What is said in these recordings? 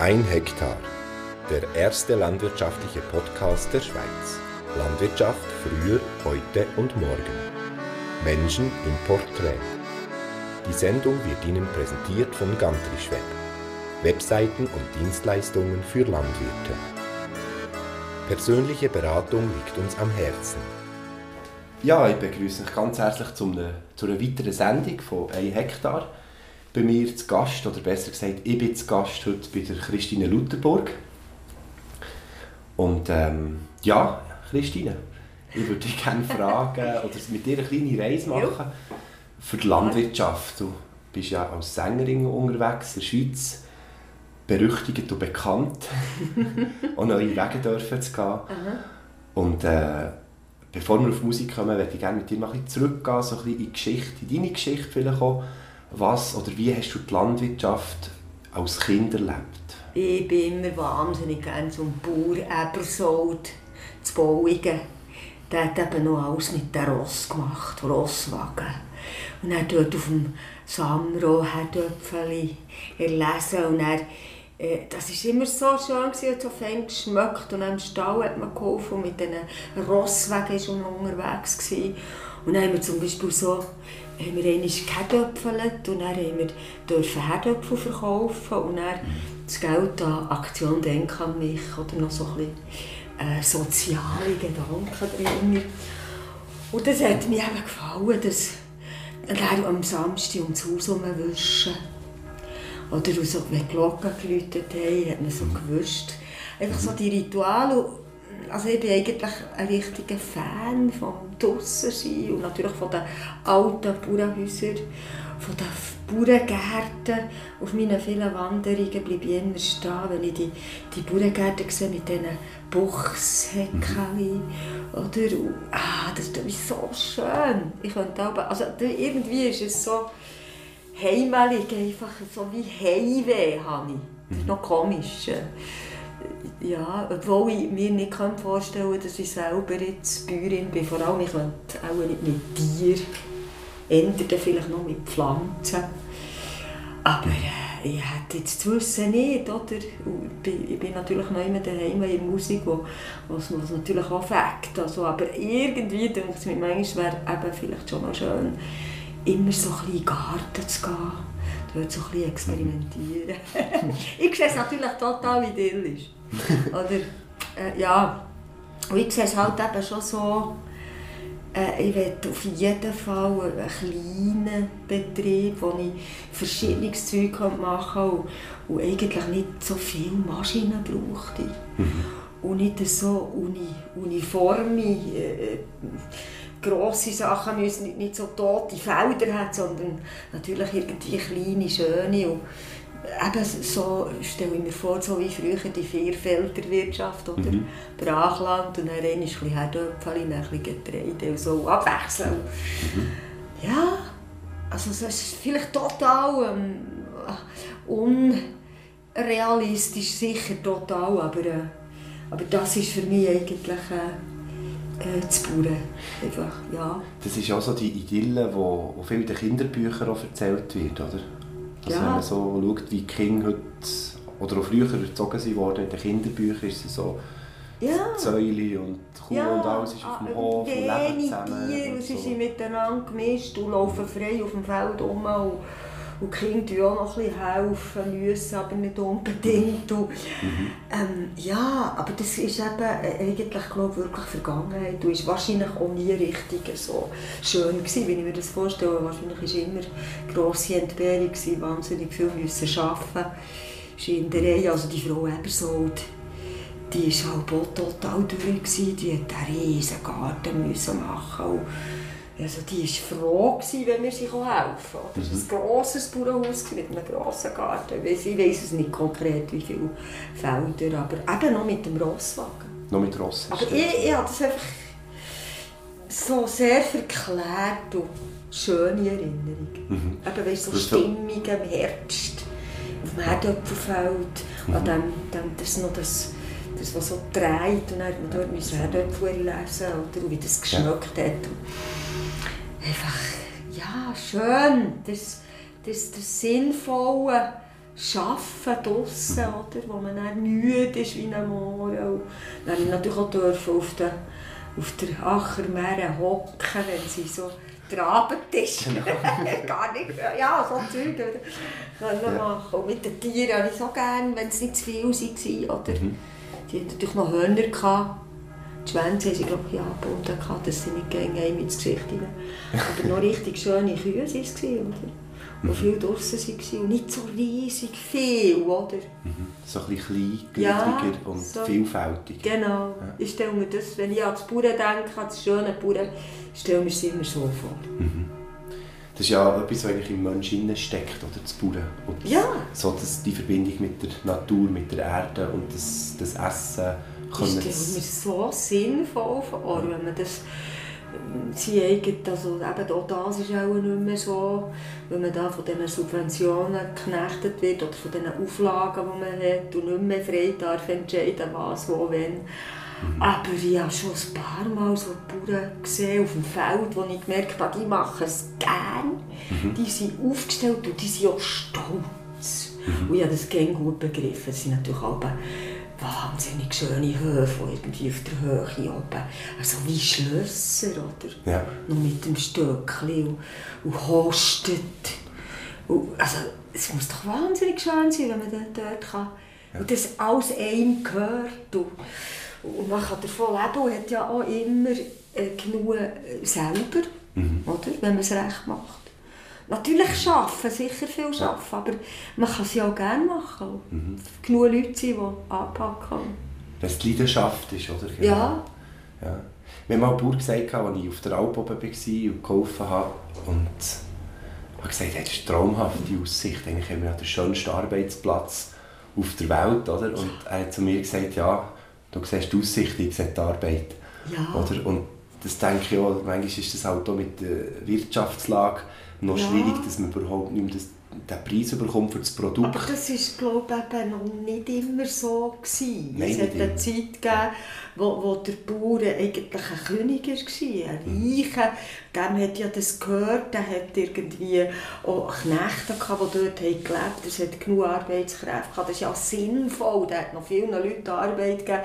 Ein Hektar. Der erste landwirtschaftliche Podcast der Schweiz. Landwirtschaft früher, heute und morgen. Menschen im Porträt. Die Sendung wird Ihnen präsentiert von Gantrischweb. Webseiten und Dienstleistungen für Landwirte. Persönliche Beratung liegt uns am Herzen. Ja, ich begrüße euch ganz herzlich zu einer, zu einer weiteren Sendung von 1 Hektar. Bei mir zu Gast, oder besser gesagt, ich bin zu Gast heute bei der Christine Lutherburg. Und ähm, ja, Christine, ich würde dich gerne fragen oder mit dir eine kleine Reise machen für die Landwirtschaft. Du bist ja als Sängerin unterwegs in der Schweiz, berüchtigt und bekannt, auch neue Wege dürfen zu gehen. Und äh, bevor wir auf Musik kommen, würde ich gerne mit dir mal ein bisschen zurückgehen, so ein bisschen in die Geschichte, in deine Geschichte vielleicht auch. Was oder wie hast du die Landwirtschaft als Kind erlebt? Ich bin immer wahnsinnig gerne zum Bauer Ebersold zu Bauigen. Der hat eben noch alles mit den Ross gemacht, Rosswagen. Und er dort auf dem Samro Herdöpfeli erlesen und er äh, das war immer so schön, gewesen, so fein geschmeckt. Und im Stall hat man geholfen und mit diesen Rosswegen war man unterwegs. Und dann haben wir zum Beispiel so haben wir einmal geherdöpfelt und dann haben wir dürfen Herdöpfel verkaufen und dann das Geld an Aktion Denk an mich oder noch so ein bisschen äh, soziale Gedanken drin. Und das hat mir eben gefallen, dass dann am Samstag ums Haus herumwischen. Oder so, wenn die Glocken geläutet haben, hat man so gewusst. Einfach so die Rituale. Also ich bin eigentlich ein richtiger Fan vom Draussen und natürlich von den alten Bauernhäusern, von den Bauerngärten. Auf meinen vielen Wanderungen bleibe ich immer stehen, wenn ich die, die Bauerngärten sehe mit diesen Buchshäckchen. Oder, ah, das ist so schön. Ich könnte auch, also irgendwie ist es so heimelig, einfach so wie Heimweh habe ich. Das ist noch komisch. Ja, obwohl ich mir nicht vorstellen kann, dass ich selber jetzt Bäuerin bin. Vor allem, ich könnte auch nicht mit Tieren, ändern vielleicht noch mit Pflanzen. Aber äh, ich hätte jetzt zu wissen nicht, oder? Ich bin natürlich noch immer daheim in der Musik, wo, was, was natürlich auch fängt. Also, aber irgendwie denke ich mir manchmal, wäre eben vielleicht schon noch schön, immer so ein bisschen in den Garten zu gehen, dort so ein bisschen experimentieren. ich sehe es natürlich total idyllisch. Oder, äh, ja, und ich sehe es halt eben schon so, äh, ich will auf jeden Fall einen kleinen Betrieb, wo ich verschiedenes Zeug machen kann und, und eigentlich nicht so viele Maschinen brauchte. Mhm. Und nicht so uni, uniforme, äh, grosse Sachen müssen nicht, nicht so tote Felder haben, sondern natürlich irgendwie kleine, schöne. Und eben so stelle ich mir vor, so wie früher die Vierfelderwirtschaft oder mhm. Brachland und dann ein bisschen Herdöpfel, ein bisschen Getreide und so abwechseln. Mhm. Ja, also das ist vielleicht total ähm, unrealistisch, sicher total, aber, äh, aber das ist für mich eigentlich... Äh, äh, zu bauen. Einfach, ja. Das ist auch so die Idylle, die viel in den Kinderbüchern auch erzählt wird, oder? Also ja. wenn man so schaut, wie Kinder heute, oder auch früher erzogen wurden, in den Kinderbüchern ist es so ja. Zäule und Kuh ja. und alles ist auf dem ah, Hof und leben zusammen. Tiere, und sie sind miteinander gemischt und laufen frei auf dem Feld rum. Und und die Kinder auch noch ein bisschen helfen müssen, aber nicht unbedingt. Und, mhm. ähm, ja, aber das ist eben äh, eigentlich glaube wirklich Vergangenheit und ist wahrscheinlich auch nie richtig so schön gewesen, wenn ich mir das vorstelle. Wahrscheinlich war immer grosse Entbehrung, gewesen, wahnsinnig viel müssen arbeiten. Schinderei, also die Frau Ebersold, die war halt total durch, die musste einen riesen Garten machen also die war froh, gewesen, wenn wir sie helfen konnten. Das war ein grosses Bauernhaus mit einem grossen Garten. Ich weiss es nicht konkret, wie viele Felder, aber eben noch mit dem Rosswagen. Noch mit Ross? Aber ich, ich habe das einfach so sehr verklärt und schöne Erinnerung. Mhm. Eben, weißt, so Stimmung im Herbst, auf dem Herdöpfelfeld, mhm. an dem, dem, das noch das das, was so dreht und dann hat man dort Herdöpfel lesen oder wie das geschmeckt ja. hat einfach, ja, schön, das, das, das Sinnvolle arbeiten draussen, oder? wo man dann müde ist wie ein Moor. Dann ich natürlich auch dürfen auf der, auf der Ackermeere hocken, wenn sie so trabend ist. Genau. Gar nicht, ja, so Zeug können ja. machen. Und mit den Tieren habe ich so gerne, wenn es nicht zu viel waren. Oder? Mhm. Die hatten natürlich noch Hörner. Gehabt. Die Schwänze haben sie, glaube ich, angebunden, dass sie nicht gegen einem ins Gesicht rein. Aber noch richtig schöne Kühe waren es, oder? die mhm. viel draußen waren und nicht so riesig viel, oder? Mhm. So ein bisschen klein, ja, und so, vielfältig. Genau. Ja. Ich stelle mir das, wenn ich an das Bauern denke, an das schöne Bauern, stelle mir es immer so vor. Mhm. Das ist ja etwas, was eigentlich im Menschen steckt, oder? Das Bauern. Und ja. So das, die Verbindung mit der Natur, mit der Erde und das, das Essen. Können das stelle mir so sinnvoll vor, wenn man das sie eigen, also eben auch das ist auch nicht mehr so, wenn man da von diesen Subventionen geknechtet wird oder von diesen Auflagen, die man hat und nicht mehr frei darf entscheiden, was, wo, wenn. Mhm. Aber ich habe schon ein paar Mal so Bauern gesehen auf dem Feld, wo ich gemerkt habe, die machen es gerne. Mhm. Die sind aufgestellt und die sind auch stolz. Mhm. Und ich habe das gerne gut begriffen. Sie sind natürlich auch wahnsinnig schöne Höfe, irgendwie auf der Höhe oben. Also wie Schlösser, oder? Ja. Noch mit dem Stöckchen und, und hostet. Und, also es muss doch wahnsinnig schön sein, wenn man dort kann. Ja. Und das alles einem gehört. Und, und man kann davon leben und hat ja auch immer äh, genug äh, selber, mhm. oder? wenn man es recht macht. Natürlich arbeiten, sicher viel arbeiten, ja. aber man kann es ja auch gerne machen. Mhm. Genug Leute sind, die anpacken. Wenn es die Leidenschaft ist, oder? Genau. Ja. ja. Mir hat mal Bauer gesagt, als ich auf der Alp oben war und geholfen habe, und habe gesagt, das ist eine traumhafte Aussicht. Eigentlich haben wir ja den schönsten Arbeitsplatz auf der Welt. Oder? Und er hat zu mir gesagt, ja, du siehst die Aussicht, ich sehe die Arbeit. Ja. Oder? Und das denke ich auch, manchmal ist das halt auch mit der Wirtschaftslage noch ja. schwierig, dass man überhaupt nicht mehr das, den Preis bekommt für das Produkt. Aber das war, glaube ich, noch nicht immer so. Gewesen. Nein, es hat eine Zeit gegeben, wo, wo der Bauer eigentlich ein König war, ein mhm. Reicher. Dem hat ja das gehört, der hat irgendwie auch Knechte gehabt, die dort gelebt haben. Es hat genug Arbeitskräfte gehabt. Das ist ja sinnvoll, der hat noch vielen Leuten Arbeit gegeben.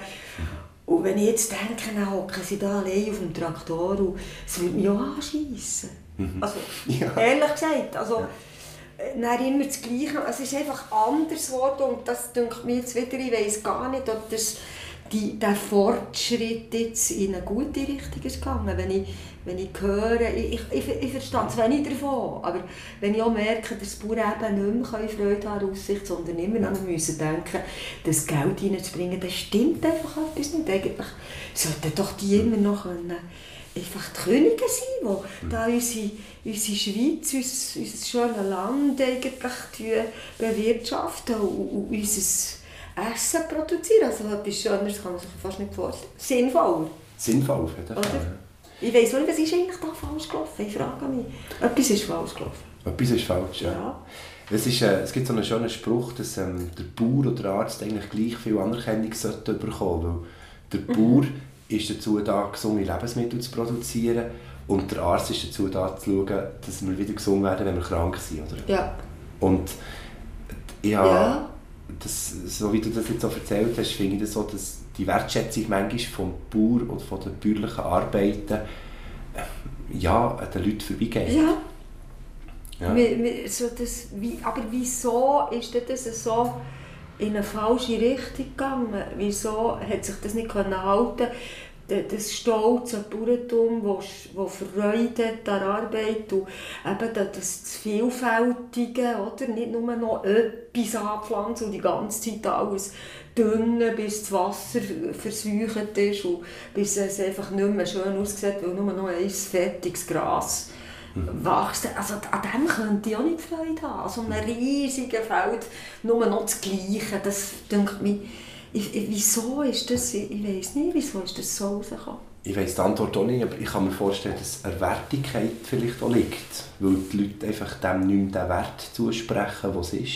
Und wenn ich jetzt denke, dann hocken sie da allein auf dem Traktor und es würde mich auch anschiessen. Mhm. Also, ja. ehrlich gesagt, also, ja. Äh, immer das Gleiche. Es ist einfach anders geworden und das denkt mir jetzt wieder, ich weiß gar nicht, ob das die, der Fortschritt jetzt in eine gute Richtung ist gegangen. Wenn ich, wenn ich höre, ich, ich, ich verstehe es wenig davon, aber wenn ich auch merke, dass die Bauern eben nicht mehr Freude haben Aussicht, sondern immer noch müssen denken, das Geld reinzubringen, das stimmt einfach etwas nicht. Eigentlich sollten doch die immer noch können einfach die Könige sein, die mhm. da unsere, unsere Schweiz, unser, unser schönes Land eigentlich bewirtschaften und, und unser Essen produzieren. Also etwas Schöneres kann man sich fast nicht vorstellen. Sinnvoll. Sinnvoll, auf jeden Fall. Ich weiss nicht, was ist eigentlich da falsch gelaufen? Ich frage mich. Etwas ist falsch gelaufen. Etwas ist falsch, ja. ja. Es, ist, äh, es gibt so einen schönen Spruch, dass ähm, der Bauer oder der Arzt eigentlich gleich viel Anerkennung sollte bekommen sollte. Der mhm. Bauer ist dazu da, gesunde Lebensmittel zu produzieren und der Arzt ist dazu da, zu schauen, dass wir wieder gesund werden, wenn wir krank sind. Oder? Ja. Und ich ja. das, so wie du das jetzt so erzählt hast, finde ich das so, dass die Wertschätzung manchmal vom Bauer und von den bäuerlichen Arbeiten äh, ja, an den Leuten vorbeigeht. Ja. ja. So das, wie, aber wieso ist das so in eine falsche Richtung gegangen. Wieso hat sich das nicht halten das stolze Bauerntum, das Freude an Arbeit und eben das Vielfältige, oder? nicht nur noch etwas anpflanzen und die ganze Zeit alles dünnen, bis das Wasser verseucht ist und bis es einfach nicht mehr schön aussieht, weil nur noch ein fettiges Gras wächst. Also an dem könnte ich auch nicht Freude haben. Also einem riesigen Feld nur noch das Gleiche. Das denkt ich, wieso ist das, ich weiß nicht, wieso ist das so rausgekommen? Ich weiß die Antwort auch nicht, aber ich kann mir vorstellen, dass eine Wertigkeit vielleicht auch liegt. Weil die Leute einfach dem nicht mehr den Wert zusprechen, was es ist.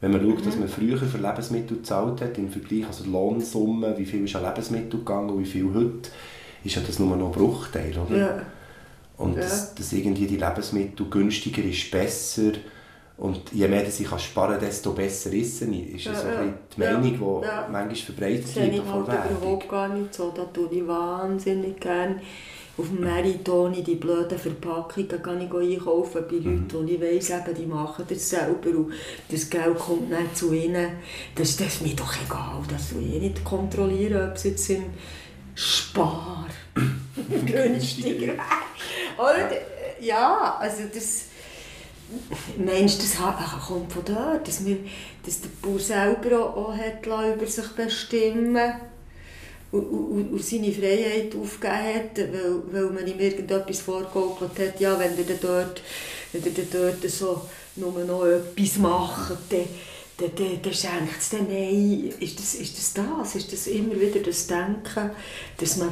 Wenn man schaut, mhm. dass man früher für Lebensmittel gezahlt hat, im Vergleich, also Lohnsumme, wie viel ist an Lebensmittel gegangen und wie viel heute, ist ja das nur noch ein Bruchteil, oder? Ja. Und ja. dass, dass, irgendwie die Lebensmittel günstiger ist, besser Und je mehr ich kann sparen desto besser ist es. Ist ja, so ja, die Meinung, die ja. manchmal verbreitet wird. Das ich halt überhaupt gar nicht so. Da tue ich wahnsinnig gerne auf dem Marathon die blöden Verpackungen gehe ich einkaufen bei Leuten, mhm. und ich weiss, eben, die machen das selber und das Geld kommt nicht zu ihnen. Das, das ist mir doch egal, das will ich nicht kontrollieren, ob es jetzt im Spar günstiger wäre. Oder? Ja, also das... Meinst das kommt von dort, dass, wir, dass der Bauer selber auch, hat über sich bestimmen und, und, und seine Freiheit aufgegeben hat, weil, weil man ihm irgendetwas vorgegaukelt hat, ja, wenn er dort, wenn er dort so nur noch etwas macht, dann, dann, dann, dann schenkt es dann nein. Ist das, ist das das? Ist das immer wieder das Denken, dass man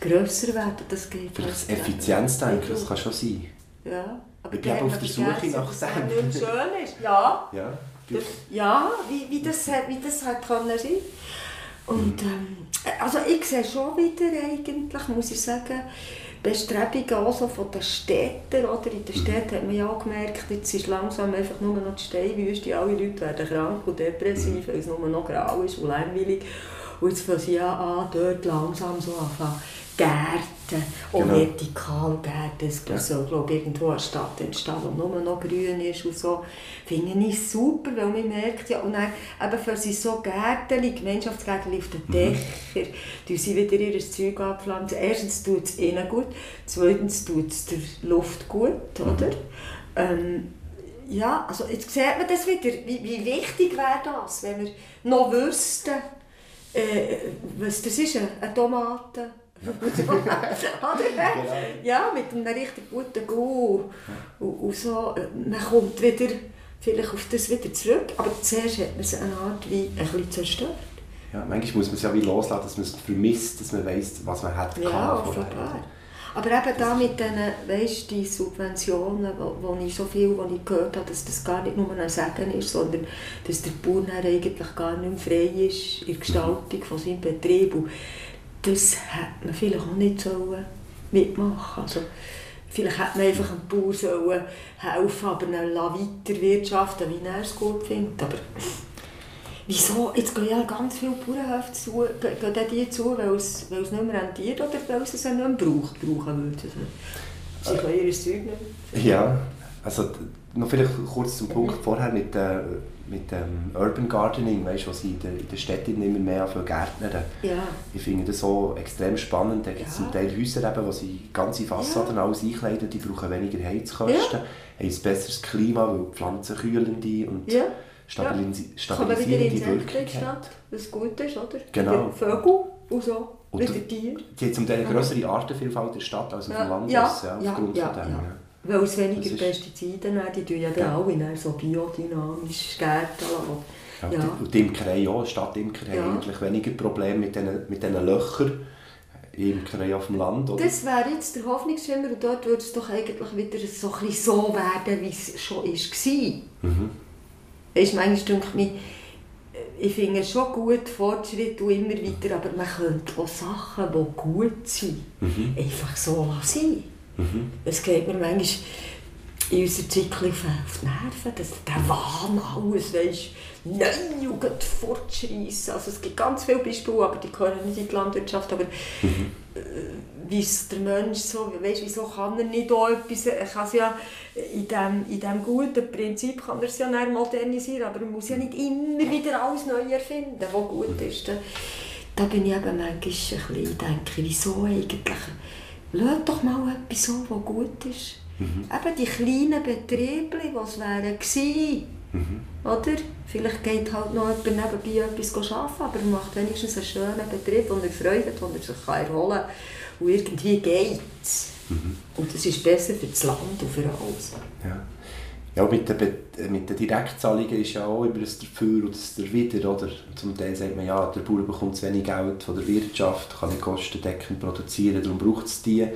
grösser werden will? Das geht das Effizienzdenken, das kann schon sein. Ja. Aber ich bin auf der Suche nach dem. schön ist. Ja. Ja, ja wie, wie, das, wie das hat können sein und ähm, also ich sehe schon wieder eigentlich, muss ich sagen, Bestrebungen also von den Städten. Oder? In den mhm. Städten hat man ja auch gemerkt, jetzt ist langsam einfach nur noch die Steinwüste, alle Leute werden krank und depressiv, weil es nur noch grau ist und langweilig. Und jetzt fangen sie ja an, dort langsam so anfangen Gärten, auch genau. Vertikalgärten. Es ja. soll glaube irgendwo eine Stadt entstehen, die nur noch grün ist und so. Finde ich super, weil man merkt ja, und dann eben für sie so Gärten, Gemeinschaftsgärten auf den. Dächern, mhm. sie wieder ihr Zeug anpflanzen. Erstens tut es ihnen gut, zweitens tut es der Luft gut, mhm. oder? Ähm, ja, also jetzt sieht man das wieder, wie, wie wichtig wäre das, wenn wir noch wüssten, äh, was das ist, eine Tomate, genau. ja, mit einem richtig guten Go. Und, und so, man kommt wieder vielleicht auf das wieder zurück, aber zuerst hat man es eine Art wie ein bisschen zerstört. Ja, manchmal muss man es ja wie loslassen, dass man es vermisst, dass man weiss, was man hat ja, offenbar. Aber eben da mit diesen, weißt, die Subventionen, wo, wo ich so viel wo ich gehört habe, dass das gar nicht nur ein Segen ist, sondern dass der Bauer eigentlich gar nicht mehr frei ist in der Gestaltung von seinem Betrieb. Und das hätte man vielleicht auch nicht sollen mitmachen also, Vielleicht hätte man einfach einem Bauer sollen helfen aber dann weiter wirtschaften, wie er es gut findet. Aber wieso? Jetzt gehen ja ganz viele Bauernhöfe zu, gehen die zu, weil es, weil es nicht mehr rentiert oder weil es es nicht mehr braucht, brauchen würde. Sie können ihr Zeug nicht Ja, also noch vielleicht kurz zum Punkt vorher mit der mit dem Urban Gardening, weißt, was sie in den, in den Städten immer mehr für Gärtner. Ja. Ich finde das so extrem spannend. Da gibt es ja. zum Teil Häuser, eben, wo sie ganze Fassaden ja. alles einkleiden, die brauchen weniger Heizkosten, ja. haben ein besseres Klima, weil die Pflanzen kühlen die und ja. stabilisi stabilisieren die Wirkung Stadt, was gut ist, oder? Genau. Vögel und so. Und Tiere. Die haben zum Teil eine größere Artenvielfalt in der Stadt als auf dem Land. Ja. Ist, ja, aufgrund ja. Von dem. Weil es weniger Pestizide nehmen, die tun ja dann alle so biodynamisch gärten ja, ja. Und die Imkerei auch, Stadtimkerei ja. eigentlich weniger Probleme mit diesen, mit diesen Löchern. Imkerei auf dem Land, oder? Das wäre jetzt der Hoffnungsschimmer und dort würde es doch eigentlich wieder so, ein so werden, wie es schon war. Mhm. Manchmal denke ich mir, ich finde es schon gut, Fortschritt und immer weiter, aber man könnte auch Sachen, die gut sind, mhm. einfach so lassen. Mhm. Es geht mir manchmal in unserer Zeit auf, die Nerven, dass der Wahn alles, weisst, nein, Jugend fortschreissen. Also es gibt ganz viele Beispiele, aber die gehören nicht in die Landwirtschaft, aber mhm. äh, wie der Mensch so, weißt, wieso kann er nicht auch etwas, er kann es ja in dem, in dem guten Prinzip kann er es ja modernisieren, aber man muss ja nicht immer wieder alles neu erfinden, was gut ist. Da, da bin ich eben manchmal ein bisschen, denke, wieso eigentlich Lass doch mal etwas so, was gut ist. Mhm. Eben die kleinen Betriebe, die es wären gewesen. Mhm. Oder? Vielleicht geht halt noch jemand nebenbei etwas arbeiten, aber er macht wenigstens einen schönen Betrieb, wo er Freude hat, wo er sich erholen kann. Und irgendwie geht es. Mhm. Und das ist besser für das Land und für alles. Ja. Ja, mit den, mit den Direktzahlungen ist ja auch immer das Dafür und das Dawider, oder? Zum Teil sagt man, ja, der Bauer bekommt zu wenig Geld von der Wirtschaft, kann nicht kostendeckend produzieren, darum braucht es die.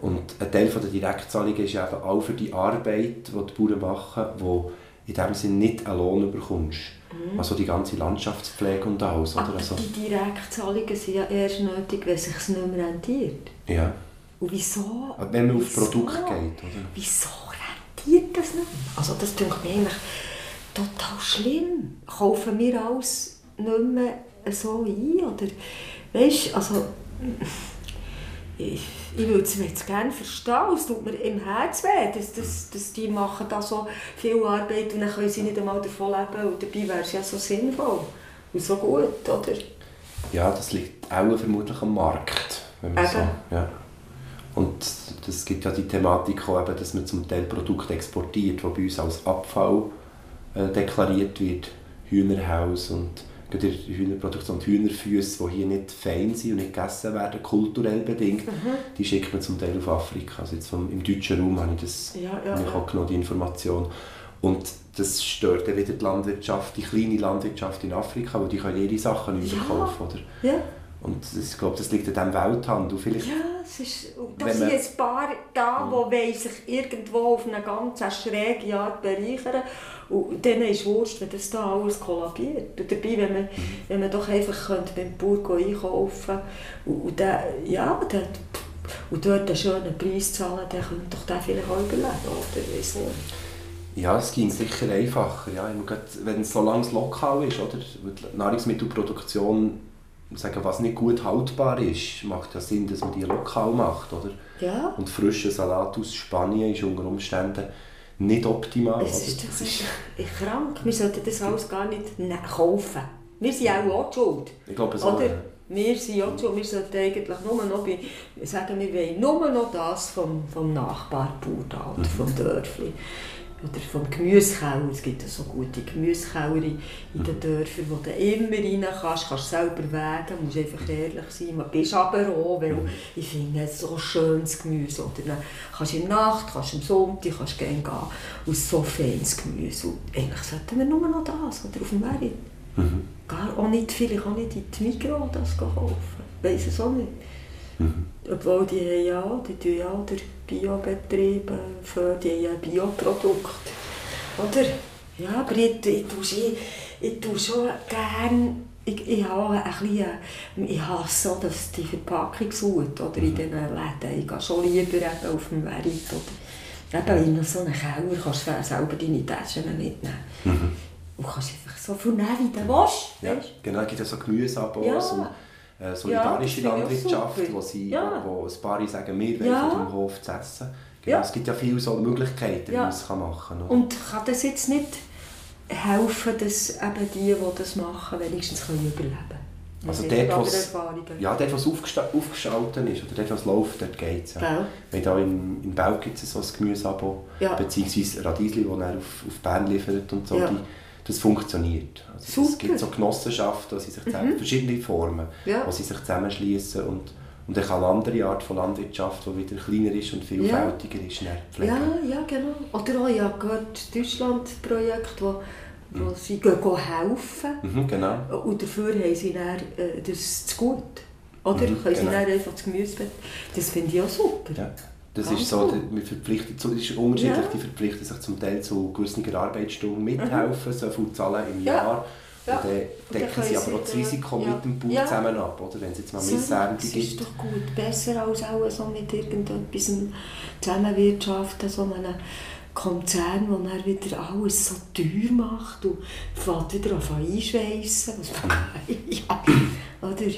Und ein Teil der Direktzahlungen ist ja eben auch für die Arbeit, die die Bauern machen, wo in dem Sinne nicht einen Lohn bekommst. Mhm. Also die ganze Landschaftspflege und alles. Oder? Aber also, die Direktzahlungen sind ja erst nötig, wenn es sich nicht mehr rentiert. Ja. Und wieso? Wenn man auf Produkt geht, oder? Wieso existiert das nicht. Also das denke mir eigentlich total schlimm. Kaufen wir alles nicht mehr so ein? Oder, weißt, also, ich, ich würde es jetzt gerne verstehen, es tut mir im Herzen weh, dass, dass, dass die machen da so viel Arbeit und dann können sie nicht einmal davon leben und dabei wäre es ja so sinnvoll und so gut, oder? Ja, das liegt auch vermutlich am Markt, wenn man so, ja. Und es gibt ja die Thematik auch, eben, dass man zum Teil Produkte exportiert, die bei uns als Abfall äh, deklariert wird. Hühnerhaus und gerade die Hühnerproduktion, die Hühnerfüße, die hier nicht fein sind und nicht gegessen werden, kulturell bedingt, mhm. die schickt man zum Teil auf Afrika. Also jetzt vom, im deutschen Raum habe ich das ja, ja, ich auch genommen, die Information. Und das stört dann wieder die Landwirtschaft, die kleine Landwirtschaft in Afrika, weil die können ihre Sachen nicht ja. kaufen. Oder? Ja. Und ich glaube, das liegt an diesem Welthandel. Vielleicht, ja, es ist, da sind ein paar da, die sich irgendwo auf eine ganz schräge Art bereichern und denen ist wurscht, wenn das da alles kollabiert. Und dabei, wenn man, mhm. wenn man doch einfach könnte beim Bauer einkaufen und, und, ja, und dort einen schönen Preis zahlen, dann könnte doch der vielleicht auch überleben, oder? Weiss nicht. Ja, es ging sicher einfacher. Ja, wenn es so lange lokal ist, oder? Die Nahrungsmittelproduktion sagen, was nicht gut haltbar ist, macht ja Sinn, dass man die lokal macht, oder? Ja. Und frischer Salat aus Spanien ist unter Umständen nicht optimal. Es ist, das ist krank. Wir sollten das alles gar nicht ne, kaufen. Wir sind auch, auch schuld. Ich glaube so. Oder? Wir sind auch schuld. Wir sollten eigentlich nur noch bei, sagen, wir wollen nur noch das vom, vom Nachbarbauer oder mhm. vom Dörfli oder vom Gemüsekeller. Es gibt so gute Gemüsekeller in den mhm. Dörfern, wo du immer rein kannst, kannst selber wägen, musst einfach ehrlich sein. Man bist aber auch, weil mhm. ich finde es so schönes Gemüse. Oder dann kannst du in der Nacht, kannst am Sonntag, kannst gerne gehen aus so feines Gemüse. Und eigentlich sollten wir nur noch das, oder auf dem Merit. Mhm. Gar auch nicht, vielleicht auch nicht in die Migros das kaufen. Weiss es auch nicht. Mhm. Obwohl die ja, die tun ja der Biobetrieb für die Bioprodukte. Oder? Ja, aber ich, ich, ich, ich tue schon gerne ich, ich, habe ein bisschen, ich hasse so, dass die Verpackung sucht, oder in mhm. diesen Läden. Ich gehe schon lieber eben auf dem Merit. Oder eben in so einem Keller kannst du selber deine Taschen mitnehmen. Mhm. Und kannst einfach so viel nehmen, wie du willst. Ja, genau, es gibt ja so Gemüseabos. Ja äh, solidarische ja, Landwirtschaft, wo, sie, ja. wo, ein paar sagen, wir wollen ja. vom Hof zu essen. Genau, ja. Es gibt ja viele so Möglichkeiten, wie man es machen kann. Und kann das jetzt nicht helfen, dass eben die, die das machen, wenigstens können überleben können? Also dort, was, ja, dort, was aufgeschaltet ist, oder dort, was läuft, dort geht es. Ja. ja. in, in Belgien gibt es so ein Gemüseabo, ja. beziehungsweise Radiesli, das er auf, auf Bern liefert und so. Die, das funktioniert. Also es gibt so Genossenschaften, sich zusammen, mhm. verschiedene Formen, ja. wo sie sich zusammenschließen und, und dann kann eine andere Art von Landwirtschaft, die wieder kleiner ist und vielfältiger ist, pflegen. Ja, ja, genau. Oder auch, ja, gehört Deutschland-Projekt, wo, wo mhm. sie gehen, gehen helfen. Mhm, genau. Und dafür haben sie dann, äh, das zu gut. Oder? Mhm, Können genau. sie dann einfach das Gemüse... Das finde ich auch super. Ja. Das ist so, man verpflichtet, das ist unterschiedlich, ja. die verpflichten sich zum Teil zu gewissen Arbeitsstunden mithelfen, mhm. so viel zahlen im ja. Jahr. Ja. Und dann decken sie aber auch das Risiko ja. mit dem Bauer zusammen ab, oder? wenn es jetzt mal Missernte gibt. Das ist doch gut, besser als auch so mit irgendetwas zusammenwirtschaften, so einem Konzern, der dann wieder alles so teuer macht und fährt wieder auf einschweissen. ja. Oder?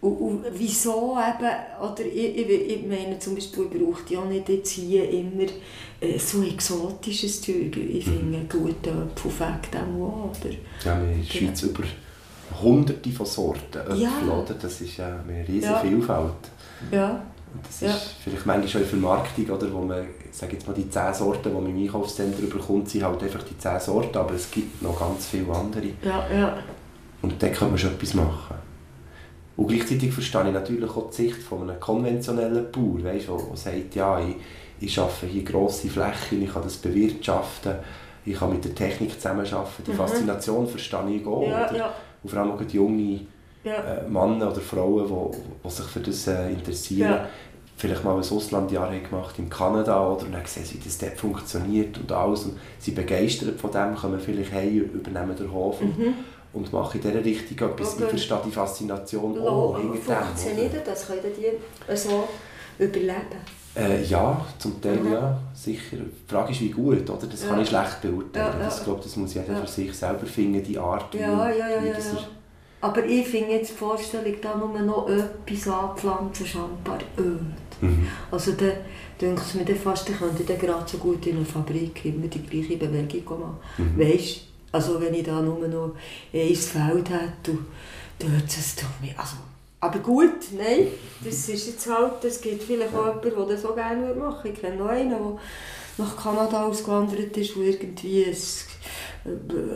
Und, und wieso eben, oder ich, ich, ich meine zum Beispiel, braucht ja nicht jetzt hier immer äh, so exotisches Zeug. Ich mhm. finde mhm. gute Pfeffekt auch, oder? Ja, wir Schweiz über hunderte von Sorten Äpfel, ja. oder? Das ist ja eine riesige ja. Vielfalt. Ja. Das ja. ist vielleicht manchmal schon in Vermarktung, oder, wo man, sage jetzt mal, die 10 Sorten, die man im Einkaufszentrum bekommt, sind halt einfach die 10 Sorten, aber es gibt noch ganz viele andere. Ja, ja. Und da kann man schon etwas machen. Und gleichzeitig verstehe ich natürlich auch die Sicht von einem konventionellen Bauer, weißt, der, sagt, ja, ich, ich arbeite hier grosse Flächen, ich kann das bewirtschaften, ich kann mit der Technik zusammenarbeiten. Die mhm. Faszination verstehe ich auch. Ja, ja. Und vor allem auch die junge ja. äh, Männer oder Frauen, die, die sich für das äh, interessieren. Ja. Vielleicht mal ein Auslandjahr gemacht in Kanada oder und dann sehen wie das dort funktioniert und alles. Und sie begeistert von dem, kommen vielleicht heim, übernehmen den Hof. Mhm und mache in dieser Richtung etwas. Okay. Ich verstehe die Faszination auch hinter dem. Funktioniert das? Können die so überleben? Äh, ja, zum Teil mhm. ja, sicher. Die Frage ist, wie gut, oder? Das ja. kann ich schlecht beurteilen. Ja, ja. Das, glaub, das muss jeder für sich selber finden, die Art, wie, ja, ja, ja, wie das Aber ich finde jetzt die Vorstellung, da nur noch etwas anpflanzen, scheinbar öd. Mhm. Also dann denke ich mir fast, ich könnte dann gerade so gut in einer Fabrik immer die gleiche Bewegung machen. Mhm. Weißt also wenn ich da nur noch ein Feld hätte, dort es mir, also aber gut, nein, das ist jetzt halt, es gibt vielleicht auch jemanden, der das so gerne machen würde. Ich kenne noch einen, der nach Kanada ausgewandert ist, wo irgendwie ein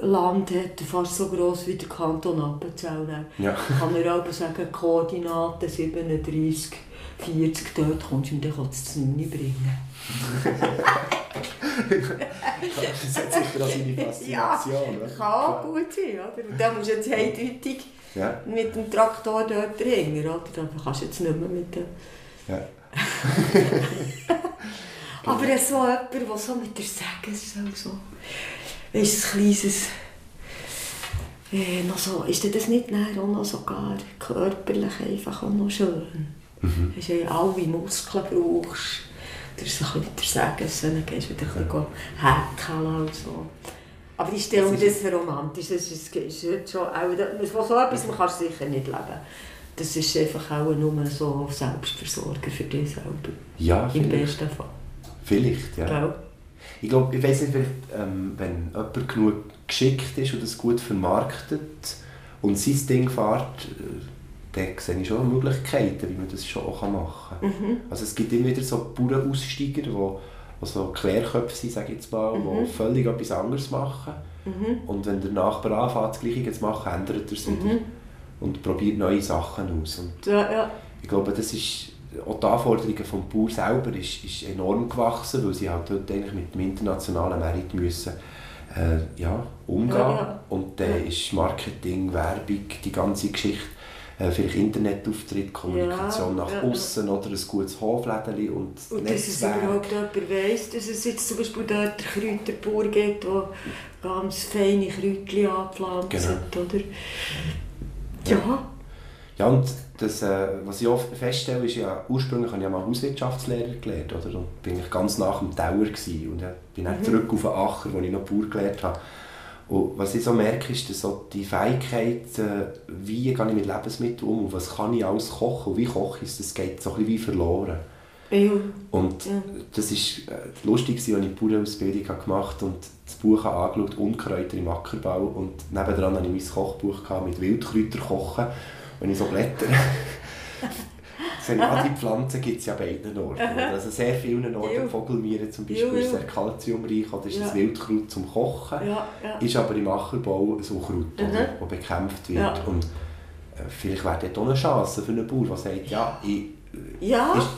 Land hat, fast so gross wie der Kanton Appenzell. Ja. Kann er aber sagen, Koordinaten 37, 40, dort kommst du und dann nicht bringen. Das hat sicher auch seine Faszination. Ja, kann gut sein. Oder? Und dann musst du jetzt eindeutig ja. mit dem Traktor dort drin, oder? Dann kannst du jetzt nicht mehr mit dem... Ja. Aber es so jemand, der so mit der Säge so... Weißt du, ein kleines... Äh, noch so, ist das nicht auch noch sogar körperlich einfach auch noch schön? Mhm. Hast ja alle Muskeln brauchst. Du ist so ein der Säge, dann gehst du wieder ein bisschen häkeln und so. Aber ich stelle mir das für romantisch. Das ist, ist schon auch, so etwas man kannst du sicher nicht leben. Das ist einfach auch nur so Selbstversorger für dich selber. Ja, Im besten Fall. Vielleicht, ja. Genau. Ich glaube, ich weiß nicht, ähm, wenn jemand genug geschickt ist und es gut vermarktet und sein Ding fährt, äh, dann sehe ich schon Möglichkeiten, wie man das schon auch machen kann. Mhm. Also es gibt immer wieder so Bauernaussteiger, die so Querköpfe sind, sage ich jetzt mal, mhm. die völlig etwas anderes machen. Mhm. Und wenn der Nachbar anfängt, das Gleiche zu machen, ändert er es wieder mhm. und probiert neue Sachen aus. Und ja, ja. Ich glaube, das ist auch die Anforderungen des Bauern selber ist, ist enorm gewachsen, weil sie halt dort eigentlich mit dem internationalen Markt müssen äh, ja, umgehen. Ja. Und dann ist Marketing, Werbung, die ganze Geschichte äh, vielleicht Internetauftritt, Kommunikation ja, nach ja, außen oder ein gutes Hoflädeli und, und Netzwerk. dass es überhaupt jemand weiss, dass es jetzt zum Beispiel dort der Kräuterbauer gibt, der ganz feine Kräutchen anpflanzt. Genau. Oder? Ja. Ja, und das, äh, was ich oft feststelle, ist ja, ursprünglich habe ich mal Hauswirtschaftslehrer gelernt, oder? Und bin ich ganz nach dem Tower gewesen, und ja, bin dann mhm. zurück auf den Acher, wo ich noch Bauer gelernt habe. Und was ich so merke, ist, dass so die Fähigkeit, äh, wie gehe ich mit Lebensmitteln um und was kann ich alles kochen und wie koche ich das geht so ein bisschen wie verloren. Ja. Und ja. das ist äh, lustig, als ich die Bauernausbildung gemacht habe und das Buch angeschaut, Unkräuter im Ackerbau und nebenan hatte ich mein Kochbuch mit Wildkräuter kochen, wenn ich so blätter. Pflanzen gibt es ja an beiden Orten. Also sehr vielen Orten, Vogelmieren zum Beispiel, ist sehr kalziumreich oder ist ja. das Wildkraut zum Kochen. Ja, ja. Ist aber im Ackerbau ein Unkraut, mhm. das bekämpft wird. Und äh, vielleicht wäre das auch eine Chance für einen Bauer, der sagt, ja, ich, ja. Ist,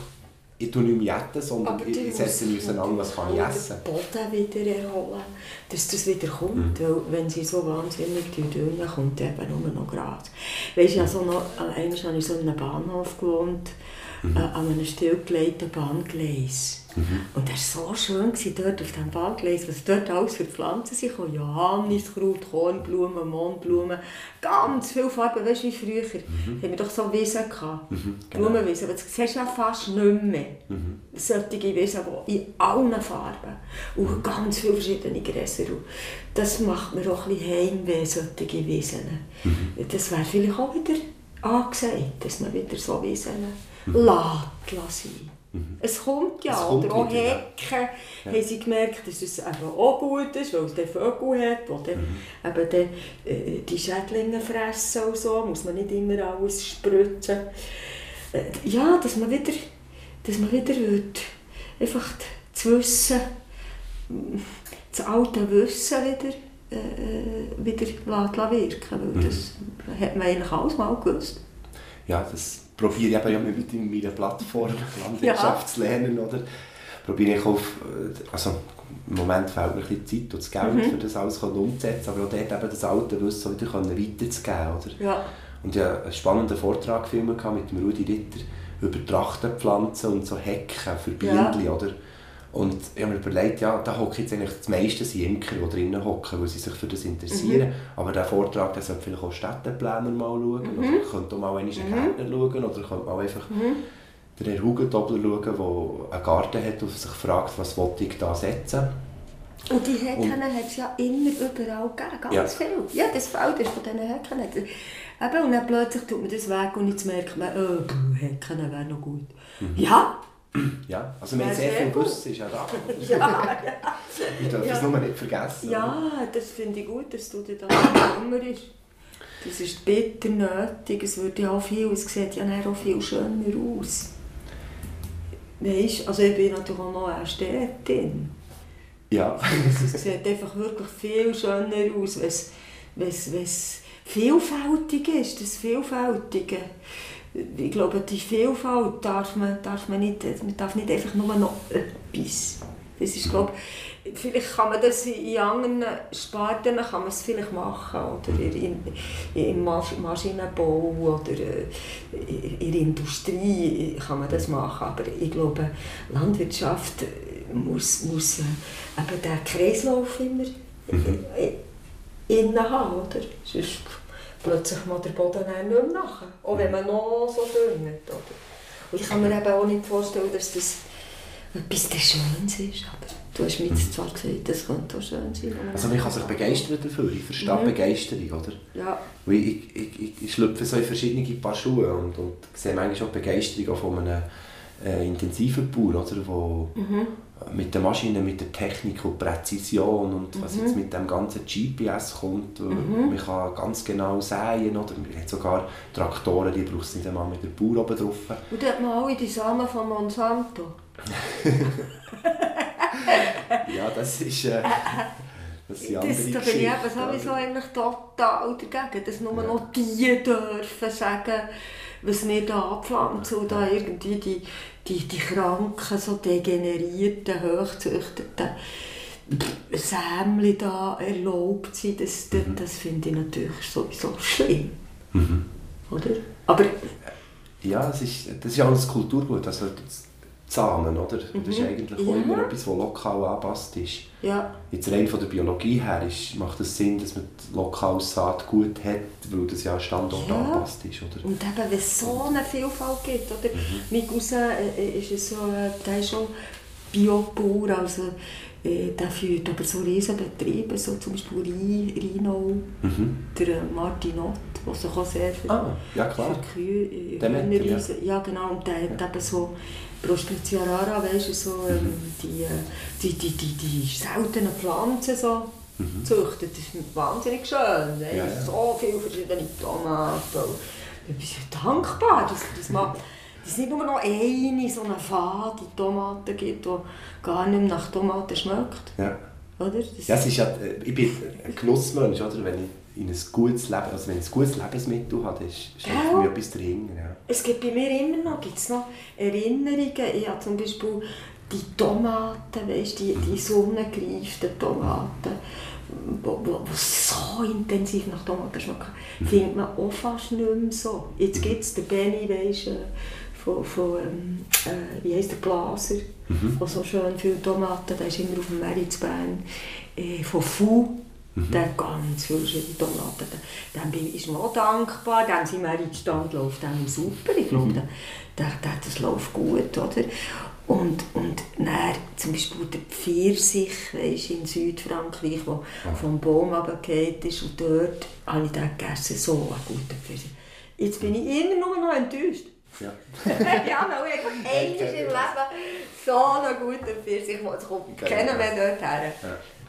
ich tue nicht mehr jetten, sondern ich, ich setze mich auseinander, was kann ich essen. den Boden wieder erholen, dass das wieder kommt. Mhm. Weil wenn sie so wahnsinnig dünn kommt eben nur noch Gras. Weißt du, also noch, einmal habe ich so in einem Bahnhof gewohnt, mhm. äh, an einem stillgelegten Bahngleis. Mhm. Und das war so schön dort auf dem Bahngleis, was dort alles für Pflanzen sind. Johanniskraut, Kornblumen, Mondblumen, ganz viele Farben, weißt du, wie früher. Mhm. Haben wir doch so Wiesen gehabt, mhm, genau. Blumenwiesen, aber das siehst du ja fast nicht mehr. Mhm. Solche Wiesen, die in allen Farben und ganz viele verschiedene Gräser. Und das macht mir auch ein bisschen Heimweh, solche Wiesen. Mhm. Das wäre vielleicht auch wieder angesagt, dass man wieder so Wiesen mhm. lässt sein. Mhm. Es kommt ja, es kommt oder auch Hecken ja. haben sie gemerkt, dass es eben auch gut ist, weil es den Vögel hat, dann mhm. eben den, äh, die Schädlinge fressen und so, muss man nicht immer alles spritzen. Äh, ja, dass man wieder, dass man wieder wird, einfach zu wissen, das alte Wissen wieder, äh, wieder wirken weil mhm. das hat man eigentlich alles mal gewusst. Ja, das probiere ich ja mit meiner Plattform Landwirtschaft zu lernen, oder? Probiere ich auf, äh, also im Moment fehlt mir ein bisschen Zeit und das Geld, mhm. für das alles umzusetzen, aber auch dort eben das alte Wissen wieder weiterzugeben, oder? Ja. Und ich hatte einen spannenden Vortrag mit dem Rudi Ritter über Trachtenpflanzen und so Hecken für Bienen, ja. oder? Und ich habe mir überlegt, ja, da hocken jetzt eigentlich das meiste sind Imker, die drinnen hocken, weil sie sich für das interessieren. Mhm. Aber der Vortrag, der sollte vielleicht auch Städteplaner mal schauen. Mhm. Oder könnte auch mal einen mhm. Gärtner schauen. Oder könnte mal einfach mhm. den Herr Hugentobler schauen, der einen Garten hat und sich fragt, was wollte ich da setzen. Und die Hecken hat es ja immer überall gegeben, ganz Ja. viel. Ja, das Feld ist von diesen Hecken. Eben, und dann plötzlich tut man das weg und jetzt merkt man, oh, Hecken wäre noch gut. Ja, Ja, also wir haben Ja, sehr sehr viel. Wissen, ist ja da. ja, Ich darf Ja. nur nicht vergessen. ja, das finde ich gut, dass du dir da kümmerst. Das ist bitter nötig, es würde ja auch viel, es sieht ja auch viel schöner aus. Weißt, also ich bin natürlich auch noch eine Städtin. Ja. Es sieht einfach wirklich viel schöner aus, wenn es vielfältig ist, das Vielfältige. Ich glaube, die Vielfalt darf man, darf man nicht, man darf nicht einfach nur noch etwas. Das ist, glaube ich, vielleicht kann man das in anderen Sparten kann man es vielleicht machen, oder in, in, im Masch- Maschinenbau oder äh, in der Industrie kann man das machen, aber ich glaube, Landwirtschaft muss, muss äh, eben den Kreislauf immer äh, innen haben, oder? Sonst plötzlich mal der Boden nicht mehr nach, auch wenn man noch so düngt, oder? Und ich kann mir eben auch nicht vorstellen, dass das etwas sehr Schönes ist, aber du hast mir jetzt zwar gesagt, das könnte auch schön sein. Also man kann sich begeistern dafür. Ich verstehe Mhm. Begeisterung, oder? Ja, Weil ich, ich, ich, ich schlüpfe so in verschiedene Paar Schuhe und, und sehe manchmal auch Begeisterung auch von einem äh, intensiven Bauer, oder? Wo Mhm. Mit der Maschine, mit der Technik und Präzision und was Mhm. jetzt mit dem ganzen GPS kommt. Man kann ganz genau säen, oder? Man hat sogar Traktoren, die braucht es nicht einmal mit der Bauer oben drauf. und dann hat man alle die Samen von Monsanto. Ja, das ist... Äh, das sind andere Das, da bin ich eben sowieso eigentlich total dagegen, dass nur noch die dürfen sagen, was wir da anpflanzen und da irgendwie die, die, die kranken, so degenerierten, hochzüchteten Sämli da erlaubt sind, das, das, das finde ich natürlich sowieso schlimm. Oder? Aber Ja, es ist, das ist ja auch ein Kulturgut, also das Samen, oder? Das ist eigentlich auch Mhm. Ja. immer etwas, das lokal angepasst ist. ja, Jetzt rein von der Biologie her ist, macht es Sinn, dass man lokales Saatgut hat, weil das ja an Standort Ja. angepasst ist, oder? Und eben, wenn es so eine Vielfalt gibt, oder? Mhm. Mein Cousin äh, ist es so, äh, der ist schon Biobauer, also äh, der führt aber so riesen Betriebe, so zum Beispiel Rhein- Rheinau, Mhm. der äh, Martin Ott, der sich auch sehr für, Ah, ja klar. für Kühe, äh, Der Hühner Metter, ja. ja. genau, und der hat eben so Prospezia rara, weißt du, so ähm, die, äh, die, die, die, die seltenen Pflanzen so züchtet. Das ist wahnsinnig schön, weißt? Mhm. Ja, ja. so viele verschiedene Tomaten. Ich bin so dankbar, dass das macht. Dass es nicht nur noch eine so eine fade Tomate gibt, die gar nicht nach Tomaten schmeckt. Ja. Oder? Das, Ja, es ist ja, äh, ich bin ein Genussmensch, oder? Wenn ich in ein gutes Leben, also wenn ich ein gutes Lebensmittel habe, dann ist, für Ja. mich etwas dahinter. Ja. Es gibt bei mir immer noch, gibt's noch Erinnerungen. Ich habe zum Beispiel die Tomaten, weißt, die, die sonnengereiften Tomaten, wo, wo, wo so intensiv nach Tomaten schmecken, findet man auch fast nicht mehr so. Jetzt gibt es den Benny, weißt, von, von ähm, äh, wie heisst der Blaser, der so schön viele Tomaten, der ist immer auf dem Bern, äh, von Fu. Der hat ganz schöne Tomaten. Dem bin- ist man auch dankbar. Dem sein Meritstand läuft dem super. Ich glaube, der, der, der, das läuft gut. Oder? Und, und dann zum Beispiel der Pfirsich weißt, in Südfrankreich, der vom Baum runtergefallen ist. Und dort habe ich den gegessen. So einen guten Pfirsich. Jetzt bin ich immer nur noch enttäuscht. Ja. ja, noch einfach einmal im Leben so einen guten Pfirsich. Es kommt keiner mehr dort her.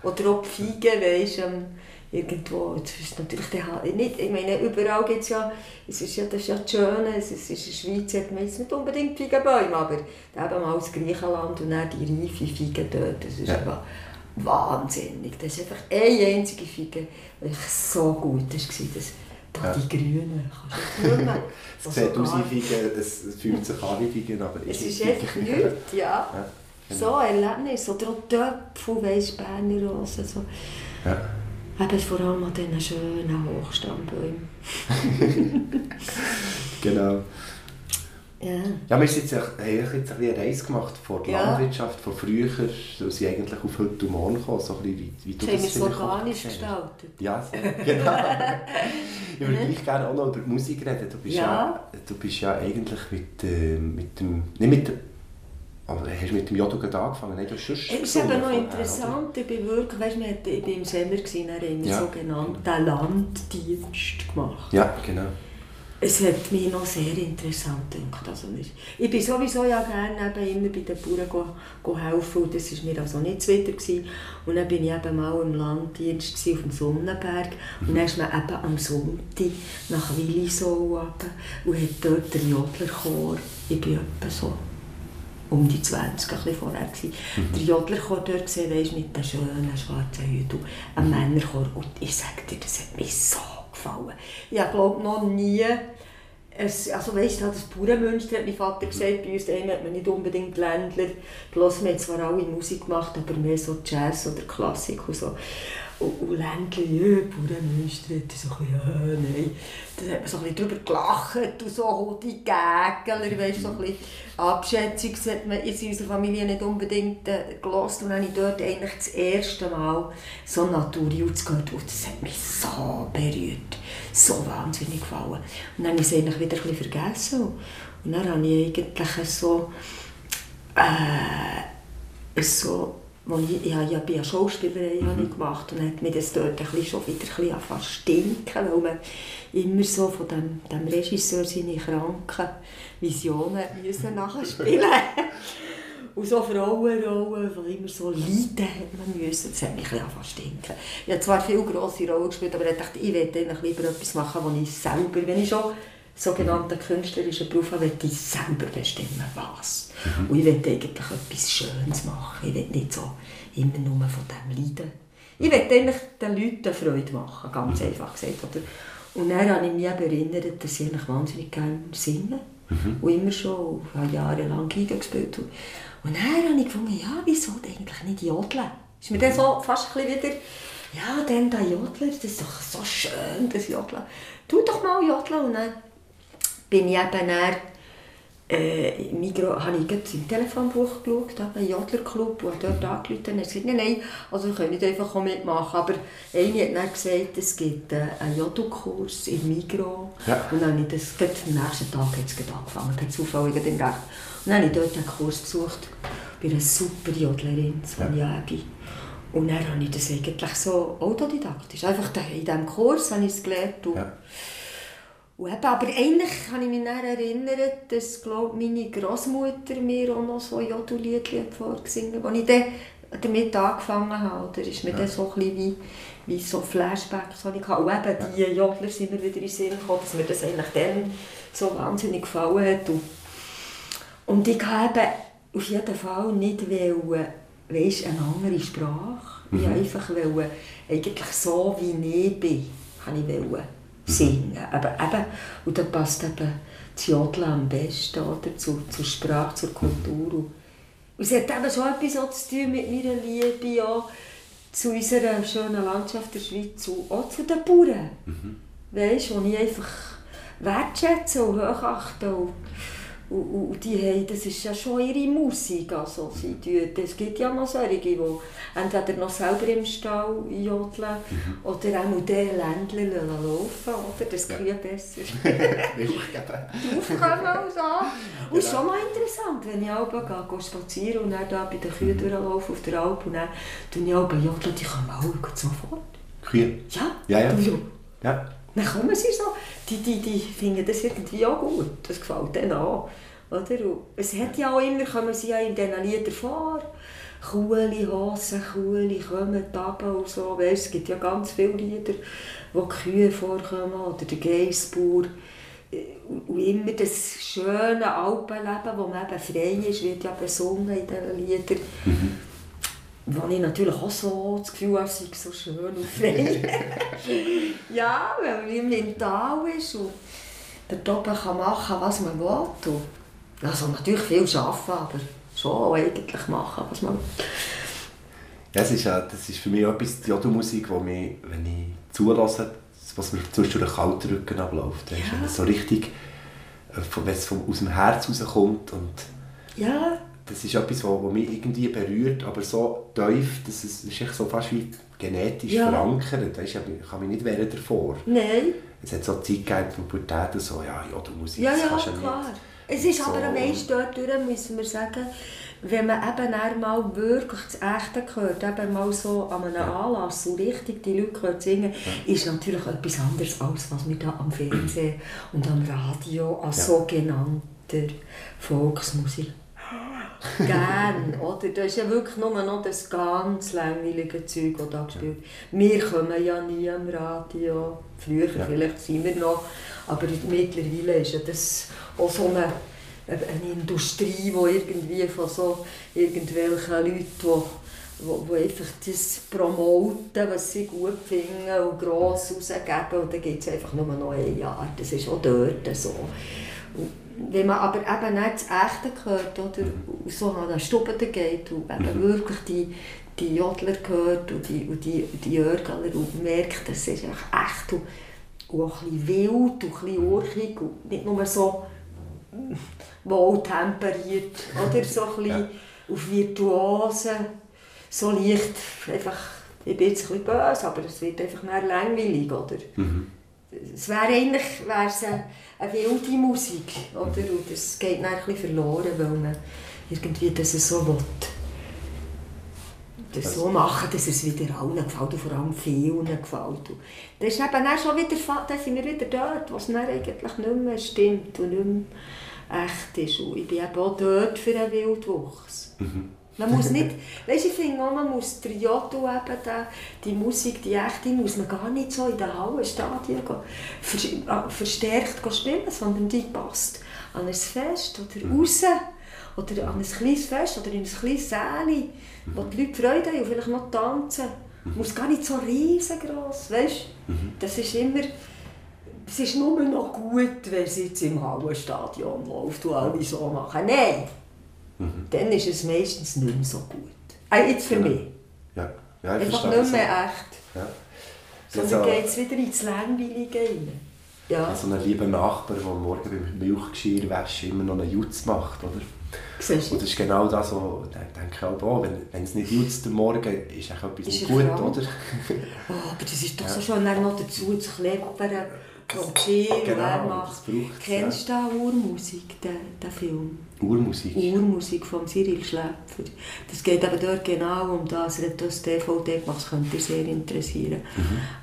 Oder auch die Feigen, weisst ähm, irgendwo, jetzt ist natürlich der nicht, ich meine, überall gibt es ja, es ist ja, das ist ja das Schöne, es ist, in der Schweiz hat man jetzt nicht unbedingt Feigenbäume, aber eben mal aus Griechenland und dann die reife Feigen dort, das ist Ja. einfach wahnsinnig. Das ist einfach eine einzige Feige, die echt so gut war, dass da Ja. die Grünen, kannst du nicht. Es sieht aus wie Feigen, es fühlt sich an wie Feigen, aber Es ist einfach nichts, ja. Ja. So Erlebnis. Oder auch Töpfe, weißt Berner Rosen. So. Ja. Eben vor allem an diesen schönen Hochstammbäumen. Genau. Ja. Ja, wir sind jetzt, haben jetzt ein eine Reise gemacht von der Ja. Landwirtschaft, von früher, so sind eigentlich auf heute und morgen gekommen, so ein bisschen, wie, wie du Das haben wir das organisch gestaltet. Ja, so, genau. ich würde gleich gerne auch noch über die Musik reden. Du bist ja, Ja. du bist ja eigentlich mit, äh, mit dem... Nicht mit dem... Aber hast du mit dem Jodo angefangen? Schon Es ist gesungen eben noch interessant, ich bin wirklich, weißt, wir hatten- ich bin im Semmer gewesen, dann haben wir Ja. sogenannten Landdienst gemacht. Ja, genau. Es hat mich noch sehr interessant gedacht. Also ich, bin sowieso ja gerne eben immer bei den Bauern go, go helfen und das war mir also nicht zuwider. Gewesen. Und dann bin ich eben mal im Landdienst gewesen, auf dem Sonnenberg und dann ist man eben am Sonntag nach Willisau und hat dort den Jodlerchor, ich bin etwa so um die 20, ein bisschen vorher gewesen, der Jodlerchor dort gesehen, weisst, mit den schönen schwarzen Hüten, ein Männerchor. Und ich sage dir, das hat mir so gefallen. Ich glaube noch nie, es, also weißt du, das Bauernmünster hat mein Vater gesagt, bei uns daheim hat man nicht unbedingt Ländler, bloß wir haben zwar alle Musik gemacht, aber mehr so Jazz oder Klassik und so. Und, und Ländler, ja, Bauernmünster, das so ein bisschen, ja, nein. Da hat man so ein bisschen drüber gelacht und so, die Gägler, weißt so ein bisschen Abschätzung hat man in unserer Familie nicht unbedingt äh, gehört. Und dann habe ich dort eigentlich das erste Mal so Naturjutz gehört und das hat mich so berührt, so wahnsinnig gefallen. Und dann habe ich es eigentlich wieder ein bisschen vergessen. Und dann habe ich eigentlich so, äh, so wo ich, ja, ich habe ja Schauspielerei habe ich gemacht und hat mich das dort ein bisschen schon wieder ein bisschen zu stinken, weil man immer so von dem, dem Regisseur seine kranken Visionen müssen nachspielen Und so Frauenrollen, die immer so leiden hat man müssen, das hat mich ein bisschen stinken. Ich habe zwar viele grosse Rollen gespielt, aber ich dachte, ich eigentlich lieber etwas machen, wo ich selber, wenn ich schon sogenannten künstlerischen Beruf habe, möchte ich selber bestimmen, was. Und ich möchte eigentlich etwas Schönes machen. Ich will nicht so immer nur von dem leiden. Ich möchte eigentlich den Leuten Freude machen, ganz einfach gesagt. Oder? Und dann habe ich mich eben erinnert, dass ich eigentlich wahnsinnig gerne singe. Und immer schon, ich jahrelang Geige gespielt. Und und dann habe ich gefunden, ja, wieso eigentlich nicht jodeln? Ist mir dann so fast ein bisschen wieder, ja, dann der Jodler, das ist doch so schön, das Jodeln. Tu doch mal jodeln. Und dann bin ich eben dann, äh, im Migros, habe ich gerade im Telefonbuch geschaut, eben einen Jodlerclub, und dort angerufen und gesagt, nein, nein, also wir können nicht einfach auch mitmachen, aber eine hat dann gesagt, es gibt äh, einen Jodelkurs im Migros Ja. und dann habe ich das, gerade am nächsten Tag hat es angefangen, per Zufall im Recht. Und dann habe ich dort einen Kurs besucht bei einer super Jodlerin, Sonja Ebi. Und dann habe ich das eigentlich so autodidaktisch, einfach in diesem Kurs habe ich es gelernt. Und Ja. Und eben, aber eigentlich kann ich mich dann erinnern, dass glaub, meine Großmutter mir auch noch so Jodelliedchen vorgesungen hat, als ich dann damit angefangen habe. Oder ist mir dann so ein bisschen wie, wie so Flashbacks, die ich hatte. Und eben die Jodler sind mir wieder in den Sinn gekommen, dass mir das eigentlich dann so wahnsinnig gefallen hat. Und, und ich habe eben auf jeden Fall nicht wollen, weißt, eine andere Sprache. Ich wollte einfach wollen, eigentlich so wie ich bin, habe ich wollen singen. Aber eben, und da passt eben das Jodeln am besten oder, zur, zur Sprache, zur Kultur. Und es hat eben schon etwas auch zu tun mit meiner Liebe ja, zu unserer schönen Landschaft der Schweiz und auch zu den Bauern. Weißt du, die ich einfach wertschätze und hochachte. Und, und, und die haben, das ist ja schon ihre Musik. Also, sie tun, es gibt ja noch solche, die entweder noch selber im Stall jodeln oder auch den Ländchen laufen, oder? Das Kühe besser Milch geben. aufkommen und so. Und es ist schon mal interessant, wenn ich auch gehe, spazieren und dann da bei den Kühen durchlaufe auf der Alp und dann tue ich auch jodeln, die kommen alle sofort. Kühe. Ja, Ja, ja. ja. Dann kommen sie so. Die, die, die finden das irgendwie auch gut. Das gefällt denen auch. Oder? Es hat ja auch immer, kommen sie ja in diesen Liedern vor. Kuhli, Hosen, Kuhli, kommen, Taben und so. Weißt, es gibt ja ganz viele Lieder, wo Kühe vorkommen oder der Geissbauer. Und immer das schöne Alpenleben, wo man eben frei ist, wird ja besungen in diesen Liedern. Wo ich natürlich auch so das Gefühl habe, es sei so schön und frei. ja, weil man Mental ist und dort oben kann machen, was man will. Und also natürlich viel arbeiten, aber schon eigentlich machen, was man will. Ja, das ist, das ist für mich auch etwas, die Jodelmusik, wo mich, wenn ich zulasse, was mir zwischendurch den kalten Rücken abläuft. Ja. Wenn es so richtig, äh, wenn es vom, aus dem Herz rauskommt und Ja, das ist etwas, was mich irgendwie berührt, aber so tief, dass es ist echt so fast wie genetisch Ja. verankert. Weisst, ich kann mich nicht wehren davor. nein. es hat so Zeit gegeben, der Pubertät und so, ja, ja, du Musik, Ja, das ja, kannst du klar. nicht. Es ist So. aber am meisten dort müssen wir sagen, wenn man eben einmal wirklich das Echte hört, eben mal so an einem Anlass, so richtig die Leute singen, ist natürlich etwas anderes, als was wir da am Fernsehen und am Radio als Ja. sogenannter Volksmusik Gern, oder? Das ist ja wirklich nur noch das ganz langweilige Zeug, das da gespielt wird. Wir kommen ja nie am Radio. Früher Ja. vielleicht sind wir noch, aber mittlerweile ist ja das auch so eine, eine Industrie, die irgendwie von so irgendwelchen Leuten, die wo, wo einfach das promoten, was sie gut finden und gross rausgeben und dann gibt es einfach nur noch ein Jahr. Das ist auch dort so. Und wenn man aber eben nicht das Echte hört oder? Und so an den Stuben geht und eben wirklich die, die Jodler hört und die, und die, die Jörgler und merkt, das ist echt und, und auch ein bisschen wild und ein bisschen urchig und nicht nur so wohltemperiert oder? So ein bisschen auf Virtuose, so leicht einfach, ich bin jetzt ein bisschen böse, aber es wird einfach mehr langweilig, oder? Es wäre eigentlich wär's eine, eine wilde Musik, oder? Und das geht dann ein bisschen verloren, weil man irgendwie das so will. Das so machen, dass es wieder allen gefällt und vor allem vielen gefällt. Das ist eben dann schon wieder, dann sind wir wieder dort, was dann eigentlich nicht mehr stimmt und nicht mehr echt ist. Und ich bin eben auch dort für einen Wildwuchs. Man muss nicht, weißt, du, ich finde auch, man muss der Jotto eben, da, die Musik, die echte, muss man gar nicht so in den Hallenstadien gehen, ah, verstärkt gehen spielen, sondern die passt an ein Fest oder raus oder an ein kleines Fest oder in ein kleines Säle, wo die Leute Freude haben und vielleicht noch tanzen. Muss gar nicht so riesengroß, weißt du? Das ist immer, es ist nur noch gut, wenn es jetzt im Hallenstadion läuft und alle so machen. Nein! Dann ist es meistens nicht mehr so gut. Äh, jetzt für mich. Ja, ja ich Einfach nicht mehr auch. echt. Ja. Sondern Also- geht es wieder ins Langweilige rein. Ja, So einen lieben Nachbar, der morgen beim Milchgeschirrwaschen immer noch einen Jutz macht, oder? siehst Und das ist genau das, was ich denke auch, oh, wenn, wenn es nicht jutzt am Morgen, ist echt etwas nicht gut, krank? oder? Oh, aber das ist doch so schön, dann noch dazu zu kleppern chillen Genau, das macht. Kennst du den Urmusik, den, den Film? Urmusik. Urmusik von Cyril Schläpfer. Das geht aber dort genau um das. Er hat das DVD gemacht, das könnte dich sehr interessieren.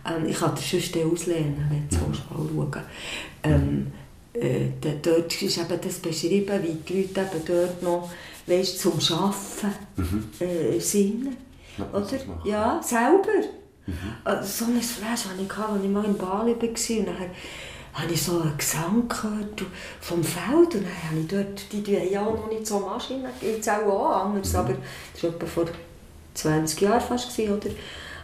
Ähm, ich kann dir sonst auslehnen, wenn du mhm. mal schauen ähm, äh, Dort ist eben das beschrieben, wie die Leute eben dort noch weißt, zum Arbeiten äh, singen. Ja, Oder? das. Ja, selber. Also, so ein Flash hatte ich, als ich mal in Bali war. Und dann habe ich so einen Gesang gehört vom Feld. Und dann habe ich dort, die tun ja noch nicht so Maschinen, jetzt auch, auch anders, aber das war etwa vor 20 Jahren fast, oder?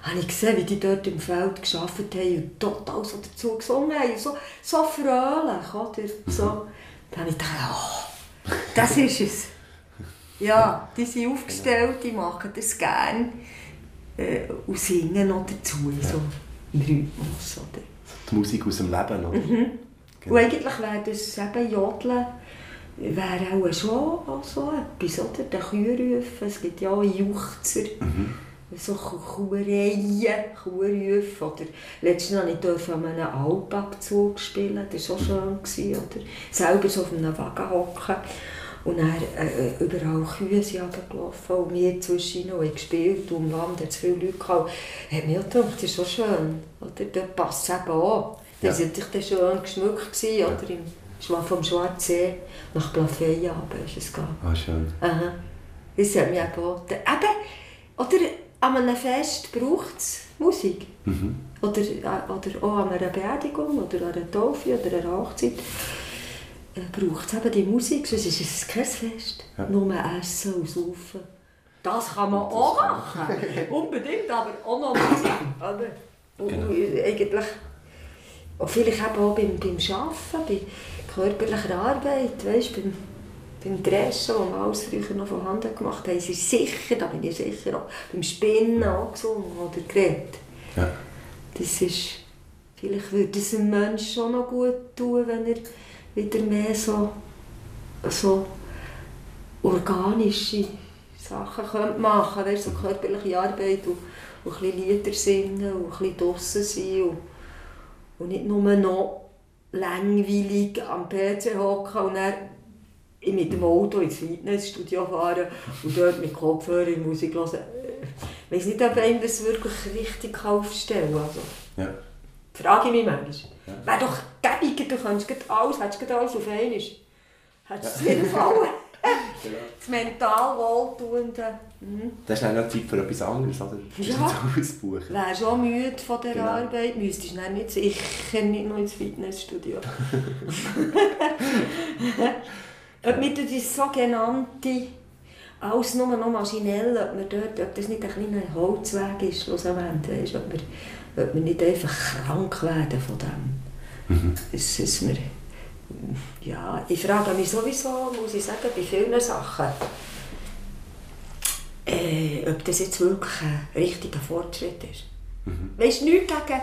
habe ich gesehen, wie die dort im Feld gearbeitet haben und total so dazu gesungen haben. So, so fröhlich, oder? So. Dann habe ich gedacht, oh, das ist es. Ja, die sind aufgestellt, die machen das gerne äh, und singen noch dazu, so im Rhythmus. Oder? Die Musik aus dem Leben, oder? Mhm. Genau. Und eigentlich wäre das eben Jodeln, wäre auch schon auch so etwas, oder? Der Kuhrufen, es gibt ja auch Juchzer, so Kuhreien, Kuhrufe. Oder letztens habe ich durfte an einem Alpabzug spielen, das war auch schön, gewesen, oder? Selber so auf einem Wagen hocken. Und dann äh, überall Kühe sind runtergelaufen und wir zwischen ihnen gespielt und im Land hat es viele Leute gehabt. Hat mir gedacht, das ist so schön, oder? Dort passt es eben an. Ja. Das war natürlich schön geschmückt, gewesen, oder? Im Schwa- vom Schwarzsee nach Plafeia ist es gegangen. Ah, schön. Aha. Das hat mich auch... Eben, oder an einem Fest braucht es Musik. Mhm. Oder, äh, oder auch an einer Beerdigung oder an einer Taufe oder einer Hochzeit braucht es eben die Musik, sonst ist es kein Fest. Ja. Nur Essen und Saufen. Das kann man auch machen. Unbedingt, aber auch noch Musik. Oder? Genau. und eigentlich, und vielleicht eben auch beim, beim Arbeiten, bei körperlicher Arbeit, weißt, beim, beim Dreschen, wo wir alles früher noch von Hand gemacht haben, sie sicher, da bin ich sicher, auch beim Spinnen auch gesungen oder geredet. Ja. Das ist, vielleicht würde es einem Menschen schon noch gut tun, wenn er wieder mehr so, so organische Sachen könnte machen könnte, so körperliche Arbeit und, und ein bisschen Lieder singen und ein bisschen draussen sein und, und nicht nur noch langweilig am PC hocken und dann mit dem Auto ins Fitnessstudio fahren und dort mit Kopfhörer Musik hören. Ich weiß nicht, ob einem das wirklich richtig aufstellen kann. Also, Ja. frage ich mich manchmal. Wäre doch gäbiger, du könntest gleich alles, hättest gleich alles auf einmal. Hättest du es gefallen? Das mental Wohltuende. Mhm. Das ist dann noch Zeit für etwas anderes, oder? Das Ja. ausbuchen. Wärst schon müde von dieser Genau. Arbeit, müsstest dann nicht, sicher nicht noch ins Fitnessstudio. ob mit die sogenannte alles nur noch maschinell, ob, wir dort, ob das nicht ein kleiner Holzweg ist, schlussendlich, weisst, ob, wir, ob wir nicht einfach krank werden von dem. Es ist mir, ja, ich frage mich sowieso, muss ich sagen, bei vielen Sachen, äh, ob das jetzt wirklich ein richtiger Fortschritt ist. Weißt du, nichts gegen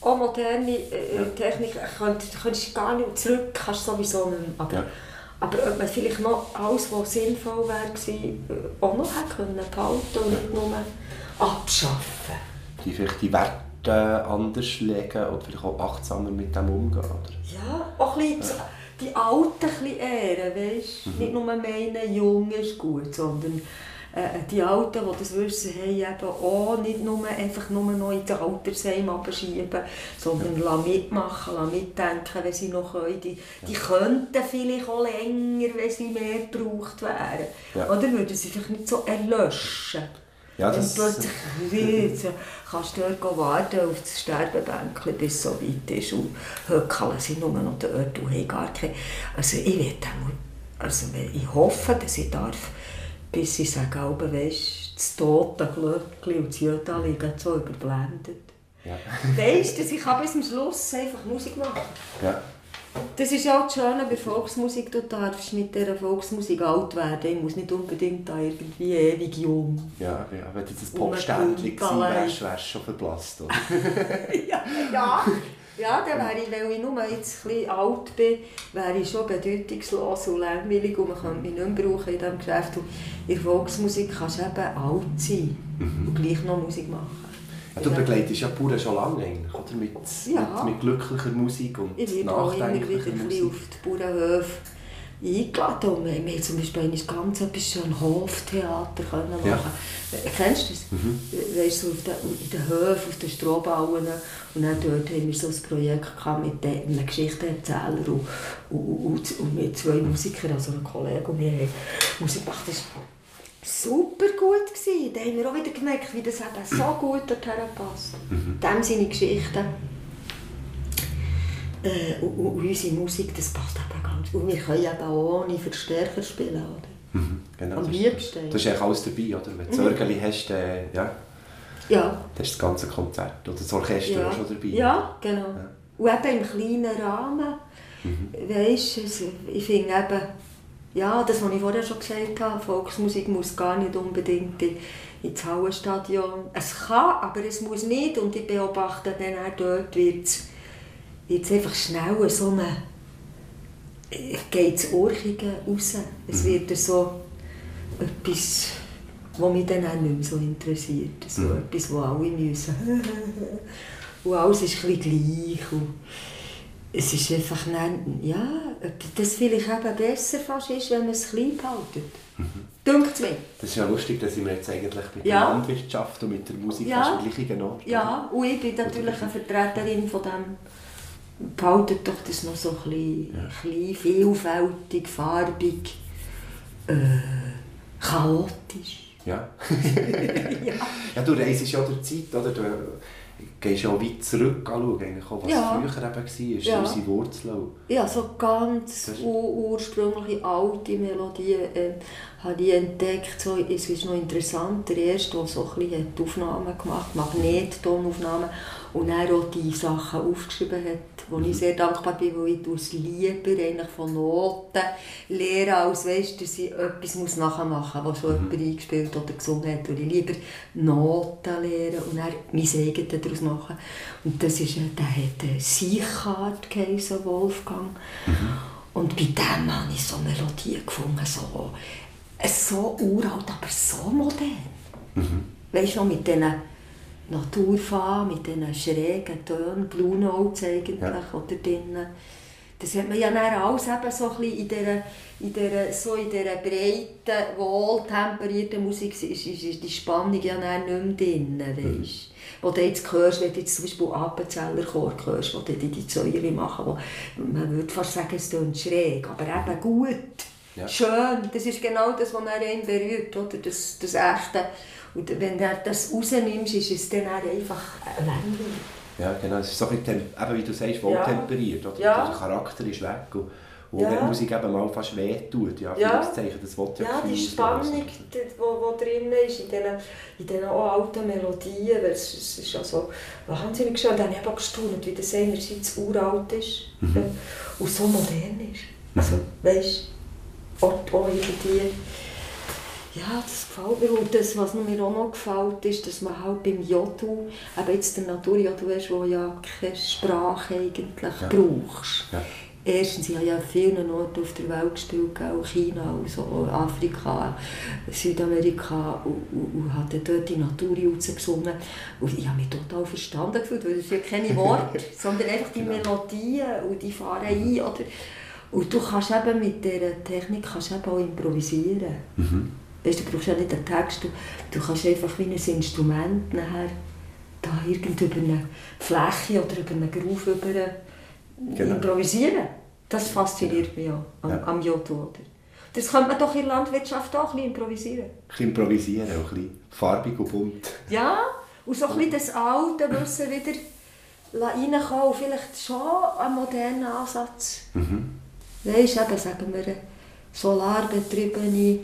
auch moderne äh, Technik, könnt, könntest gar nicht zurück, kannst sowieso nicht mehr. Aber, Ja. aber ob man vielleicht noch alles, was sinnvoll wäre, gewesen, äh, auch noch hätte können behalten und nicht nur abschaffen. Die vielleicht die Werte anders legen oder vielleicht auch achtsamer mit dem umgehen, oder? Ja, auch ein bisschen die Alten ein bisschen ehren, weißt? Nicht nur meinen, jung ist gut, sondern äh, die Alten, die das Wissen haben, eben auch nicht nur einfach nur noch in das Altersheim abschieben, sondern ja. mitmachen, lassen mitdenken, wenn sie noch können. Die, die könnten vielleicht auch länger, wenn sie mehr gebraucht wären. Ja. Oder würden sie vielleicht nicht so erlöschen. Ja, das- plötzlich jetzt kannst du dort warten auf das Sterbebänkchen, bis es so weit ist. Und heute sind nur noch dort und haben gar keine... Also ich will also ich hoffe, dass ich darf, bis ich sage, aber weisst, das tote Glöckchen und das liegen so überblendet. Ja. Weißt du, dass ich kann bis zum Schluss einfach Musik machen Ja. Das ist auch das Schöne bei Volksmusik, du darfst mit dieser Volksmusik alt werden. Ich muss nicht unbedingt da irgendwie ewig jung. Ja, ja, wenn du jetzt ein Und Popständchen gewesen wärst, wärst du schon verblasst, ja, ja. Ja, dann wäre ich, weil ich nur jetzt ein bisschen alt bin, wäre ich schon bedeutungslos und langweilig und man könnte mich nicht mehr brauchen in diesem Geschäft. Und in Volksmusik kannst du eben alt sein und gleich noch Musik machen. Du begleitest ja Bauern schon lange eigentlich, oder? Mit, Ja. mit, mit glücklicher Musik und Ich werde auch immer wieder ein nachdenklicher Musik. auf die Bauernhöfe eingeladen. Und wir haben zum Beispiel eines ganz etwas schön Hoftheater können machen. Ja. Äh, Kennst du das? Weißt du, so auf den, in den Höfen, auf den Strohbauen. Und dann dort haben wir so ein Projekt gehabt mit einem Geschichtenerzähler und, und, und, und mit zwei Musikern, also einem Kollegen. Und wir haben Musik gemacht. Das super gut. Gewesen. Da haben wir auch wieder gemerkt, wie das eben so gut dorthin passt. Dem seine Geschichten. Äh, und, und unsere Musik, das passt eben ganz gut. Und wir können eben auch ohne Verstärker spielen, oder? Mhm, genau, Am das ist- liebsten. Das ist eigentlich alles dabei, oder? Wenn du Zörgeli hast, äh, ja, Ja. das ist das ganze Konzert. Oder das Orchester Ja, auch schon dabei. ja genau. Ja. Und eben im kleinen Rahmen. Weisst du, es- ich finde eben, ja, das, was ich vorher schon gesagt habe, Volksmusik muss gar nicht unbedingt in- ins Hallenstadion. Es kann, aber es muss nicht. Und ich beobachte dann auch dort, wird es einfach schnell so eine geht das Orchige raus. Es wird so etwas, was mich dann auch nicht mehr so interessiert. So Mhm. etwas, wo alle müssen. und alles ist ein bisschen gleich. Und es ist einfach, dann, ja, ob das vielleicht eben besser fast ist, wenn man es klein behaltet. Mhm. Dünkt mir. Das ist ja lustig, dass wir jetzt eigentlich mit Ja. der Landwirtschaft und mit der Musik Ja. fast am gleichen Ort Ja, und ich bin natürlich eine Vertreterin von dem. Behaltet doch das noch so ein bisschen, Ja. vielfältig, farbig, äh, chaotisch. Ja. ja. ja, du reist ja der Zeit, oder? Du gehst auch weit zurück anschauen, eigentlich auch, was Ja. früher eben war, Ja. unsere Wurzeln. Ja, so ganz ursprüngliche alte Melodien äh, habe ich entdeckt. So, es ist noch interessant, der erste, der so ein bisschen hat Aufnahmen gemacht Magnettonaufnahmen und er auch die Sachen aufgeschrieben hat, wo ich sehr dankbar bin, weil ich es lieber eigentlich von Noten lehre, als weißt, dass ich etwas muss nachmachen muss, was schon jemand eingespielt oder gesungen hat. Und ich lieber Noten lehren und dann mein eigenes daraus machen. Und das ist, der hat Seichhardt geheißen, Wolfgang. Und bei dem habe ich so Melodien gefunden, so, so uralt, aber so modern. Weißt du, mit diesen Natur fahren, mit diesen schrägen Tönen, Blue Notes eigentlich, Ja. oder drinnen. Das hat man ja dann alles eben so ein in dieser, in dieser, so in dieser breiten, wohltemperierten Musik ist, ist, ist die Spannung ja dann nicht mehr drin, weißt Wo du jetzt hörst, wenn du jetzt zum Beispiel Appenzeller Chor hörst, wo die die, die Säule machen, wo man würde fast sagen, es tönt schräg, aber eben gut. Ja. Schön, das ist genau das, was er einen berührt, oder? Das, das Echte. Und wenn du das rausnimmst, ist es dann auch einfach langweilig. Ja, genau. Es ist so ein bisschen, eben wie du sagst, wohltemperiert. Oder? Ja. Der Charakter ist weg. Und, und Ja. wenn die Musik eben mal fast wehtut, ja, Ja. Anführungszeichen, das will ja Ja, die Spannung, die wo drin ist, in diesen, in diesen auch alten Melodien, weil es, es ist ja so wahnsinnig schön. Dann habe ich gestaunt, wie das einerseits uralt ist Mhm. und so modern ist. Also, weißt du, auch irgendwie... Ja, das gefällt mir. Und das, was mir auch noch gefällt, ist, dass man halt beim Jodu, eben jetzt der Naturjodu ist, wo ja keine Sprache eigentlich Ja. brauchst. Ja. Erstens, ich habe ja an vielen Orten auf der Welt gespielt, auch China, also Afrika, Südamerika und, und, und habe dort die Natur rausgesungen. Und ich habe mich total verstanden gefühlt, weil es ja keine Worte, sondern einfach die Melodien und die fahren ein. Oder? Und du kannst eben mit dieser Technik kannst eben auch improvisieren. Mhm. Weißt, du brauchst ja nicht einen Text, du, du kannst einfach wie ein Instrument nachher da irgend über eine Fläche oder über einen Groove über Genau. improvisieren. Das fasziniert mich auch am, Ja. am Joto. Oder? Das könnte man doch in der Landwirtschaft auch ein bisschen improvisieren. Ein bisschen improvisieren, auch ein bisschen farbig und bunt. Ja, und so ein bisschen das alte Wissen wieder reinkommen und vielleicht schon einen modernen Ansatz. Mhm. Weisst eben, sagen wir, solarbetriebene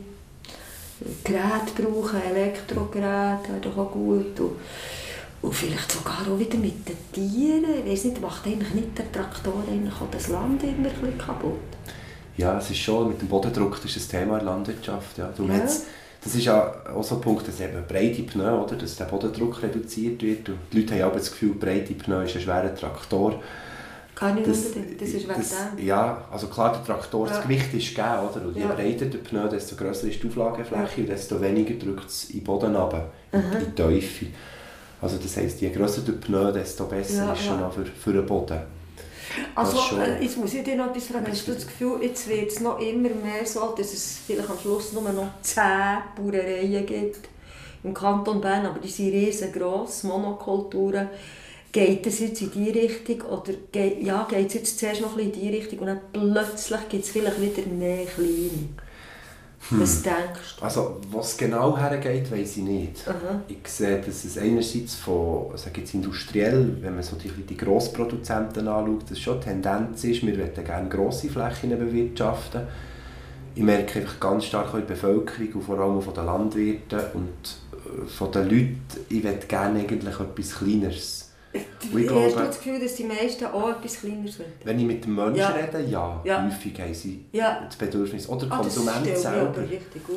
Geräte brauchen, Elektrogeräte, wäre doch auch gut. Und, und vielleicht sogar auch wieder mit den Tieren. Ich weiss nicht, macht eigentlich nicht der Traktor eigentlich auch das Land immer ein bisschen kaputt? Ja, es ist schon, mit dem Bodendruck das ist ein Thema in der Landwirtschaft. Ja. Darum Ja. das ist ja auch so ein Punkt, dass eben breite Pneu, oder, dass der Bodendruck reduziert wird. Und die Leute haben aber das Gefühl, breite Pneu ist ein schwerer Traktor. Kann nicht unbedingt, das ist wegen das, dem. Ja, also klar, der Traktor, das Ja. Gewicht ist gegeben, oder? Und je Ja. breiter der Pneu, desto grösser ist die Auflagefläche und desto weniger drückt es in den Boden runter, in in die Teufel. Also das heisst, je grösser der Pneu, desto besser Ja, ist schon ja. für, für den Boden. Also, Das äh, jetzt muss ich dir noch etwas fragen. Hast du das Gefühl, jetzt wird es noch immer mehr so, dass es vielleicht am Schluss nur noch zehn Bauereien gibt im Kanton Bern, aber die sind riesengroß, Monokulturen. Geht es jetzt in die Richtung oder geht, ja, geht es jetzt zuerst noch ein bisschen in die Richtung und dann plötzlich gibt es vielleicht wieder mehr kleine? Was denkst du? Also, was genau hergeht, weiß ich nicht. Aha. Ich sehe, dass es einerseits von, sage jetzt industriell, wenn man so die, die Grossproduzenten anschaut, dass schon die Tendenz ist, wir möchten gerne grosse Flächen bewirtschaften. Ich merke einfach ganz stark in der Bevölkerung und vor allem von den Landwirten und äh, von den Leuten, ich möchte gerne eigentlich etwas Kleineres. Und ich Hast du das Gefühl, dass die meisten auch etwas Kleineres wollen? wenn ich mit dem Menschen Ja. rede, ja, Ja. häufig haben sie Ja. das Bedürfnis. Oder der Ah, das Konsument stelle ich selber.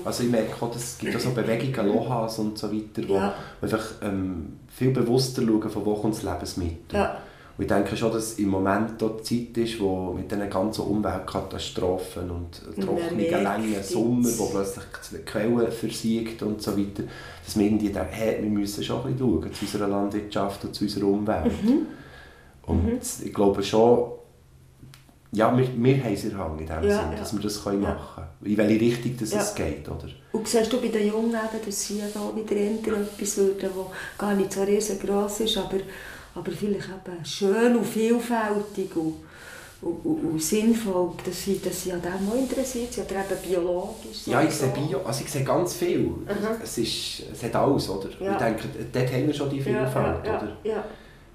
Also ich merke auch, dass es gibt auch so Bewegungen, Lohas und so weiter, wo Ja. einfach ähm, viel bewusster schauen, von wo kommt das Lebensmittel. Ja. Und ich denke schon, dass im Moment dort die Zeit ist, wo mit diesen ganzen Umweltkatastrophen und trockenen, langen. Sommer, wo plötzlich die Quellen versiegt und so weiter, dass wir irgendwie denken, hey, wir müssen schon ein bisschen schauen zu unserer Landwirtschaft und zu unserer Umwelt. Mhm. Und ich glaube schon, ja, wir, wir haben es in der Hand in dem Ja, Sinn, ja. dass wir das können Ja. machen können. In welche Richtung das Ja. es geht, oder? Und siehst du bei den Jungen eben, dass sie da wieder etwas würden, das gar nicht so riesengroß ist, aber, aber vielleicht eben schön und vielfältig und, und, und, und sinnvoll, dass sie, dass sie an dem auch interessiert sind, oder eben biologisch. Ja, ich sehe. Bio, also ich sehe ganz viel. Aha. Es, ist, es hat alles, oder? Ja. Ich denke, dort haben wir schon die ja, Vielfalt, ja, oder? ja, ja.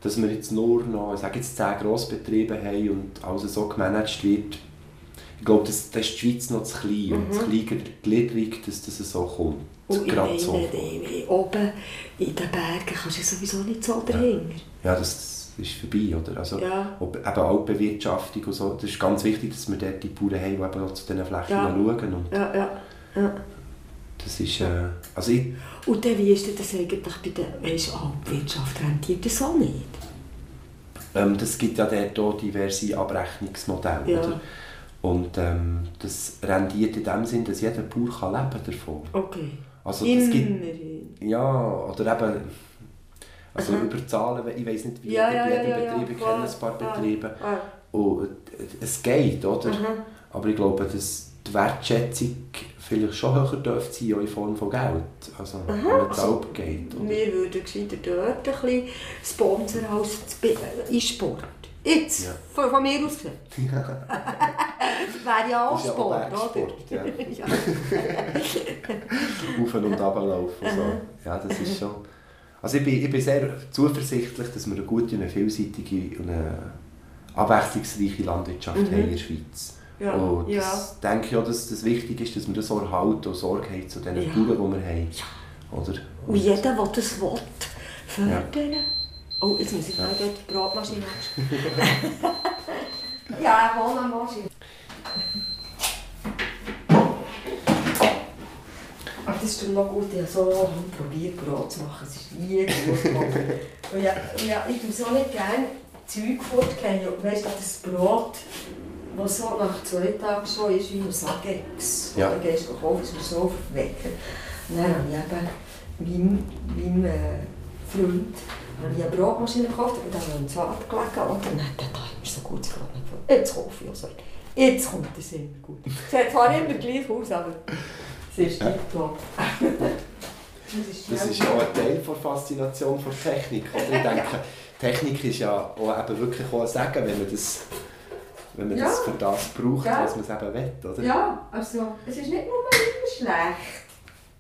Dass wir jetzt nur noch, sage jetzt 10 Grossbetriebe haben und alles so gemanagt wird. Ich glaube, das, das ist die Schweiz noch zu klein und zu gliedrig, dass das so kommt. Mhm. Und ich Gerade meine, so. die- oben in den Bergen kannst du sowieso nicht so dahinter. Ja, das ist vorbei, oder? Also, Ja. ob, eben Altbewirtschaftung und so, das ist ganz wichtig, dass wir dort die Bauern haben, die eben auch zu diesen Flächen Ja. schauen. Und Ja, ja, ja. das ist, äh, also ich, Und dann, wie ist denn das eigentlich bei der weisst, Alpwirtschaft? Rentiert das auch nicht? Ähm, das gibt ja dort auch diverse Abrechnungsmodelle. Ja. Oder? Und ähm, das rendiert in dem Sinn, dass jeder Bauer kann leben davon Okay. Also das gibt, ja, oder eben, Also Aha. über Zahlen, ich weiß nicht, wie Ja, ja, jeder ja, Betrieb, ich kenne ein paar Ah, Betriebe. ah. Und es geht, oder? Mhm. Aber ich glaube, dass die Wertschätzung vielleicht schon höher dürfte sein, auch in Form von Geld. Also, wenn man es Also, auch geht. Oder? Wir würden gescheiter dort ein bisschen sponsern als in Sport. Jetzt, Ja. von, von mir aus gesehen. Wäre ja auch ist ja auch Sport, oder? Ja. ja. Auf und runterlaufen. und So. Ja, das ist schon... Also ich bin, ich bin sehr zuversichtlich, dass wir eine gute, eine vielseitige und eine abwechslungsreiche Landwirtschaft Mhm. haben in der Schweiz. Ja, und ja. das denke ich auch, dass das wichtig ist, dass wir das auch erhalten und Sorge haben zu den Ja. Bauern, die wir haben. Oder? Und jeder, der das will, fördern. Oh, jetzt muss ich Ja. dort die Brotmaschine ja, Wohnmaschine. Das ist doch noch gut, ich habe so lange probiert, Brot zu machen. Es ist nie gut. Und ja, und ja, ich tue so nicht gerne Zeug fortgehen. Weißt du, das Brot, das so nach zwei Tagen schon ist wie ein Sagex. Ja. Dann gehst du kaufen, ist so verwecken. Und dann habe ich eben meinem, meinem äh, Freund habe ich eine Brotmaschine gekauft und dann habe ich ins Bad gelegt und dann hat er immer so gut gefragt. Jetzt kaufe ich auch so. Jetzt kommt es immer gut. Es sieht zwar immer gleich aus, aber es ist Ja. tiptop. Das ist ja auch ein Teil der Faszination der Technik. Oder? Ich denke, Technik ist ja auch eben wirklich auch ein Sagen, wenn man das, wenn man das Ja. für das braucht, Ja. was man es eben will. Oder? Ja, also es ist nicht nur immer schlecht.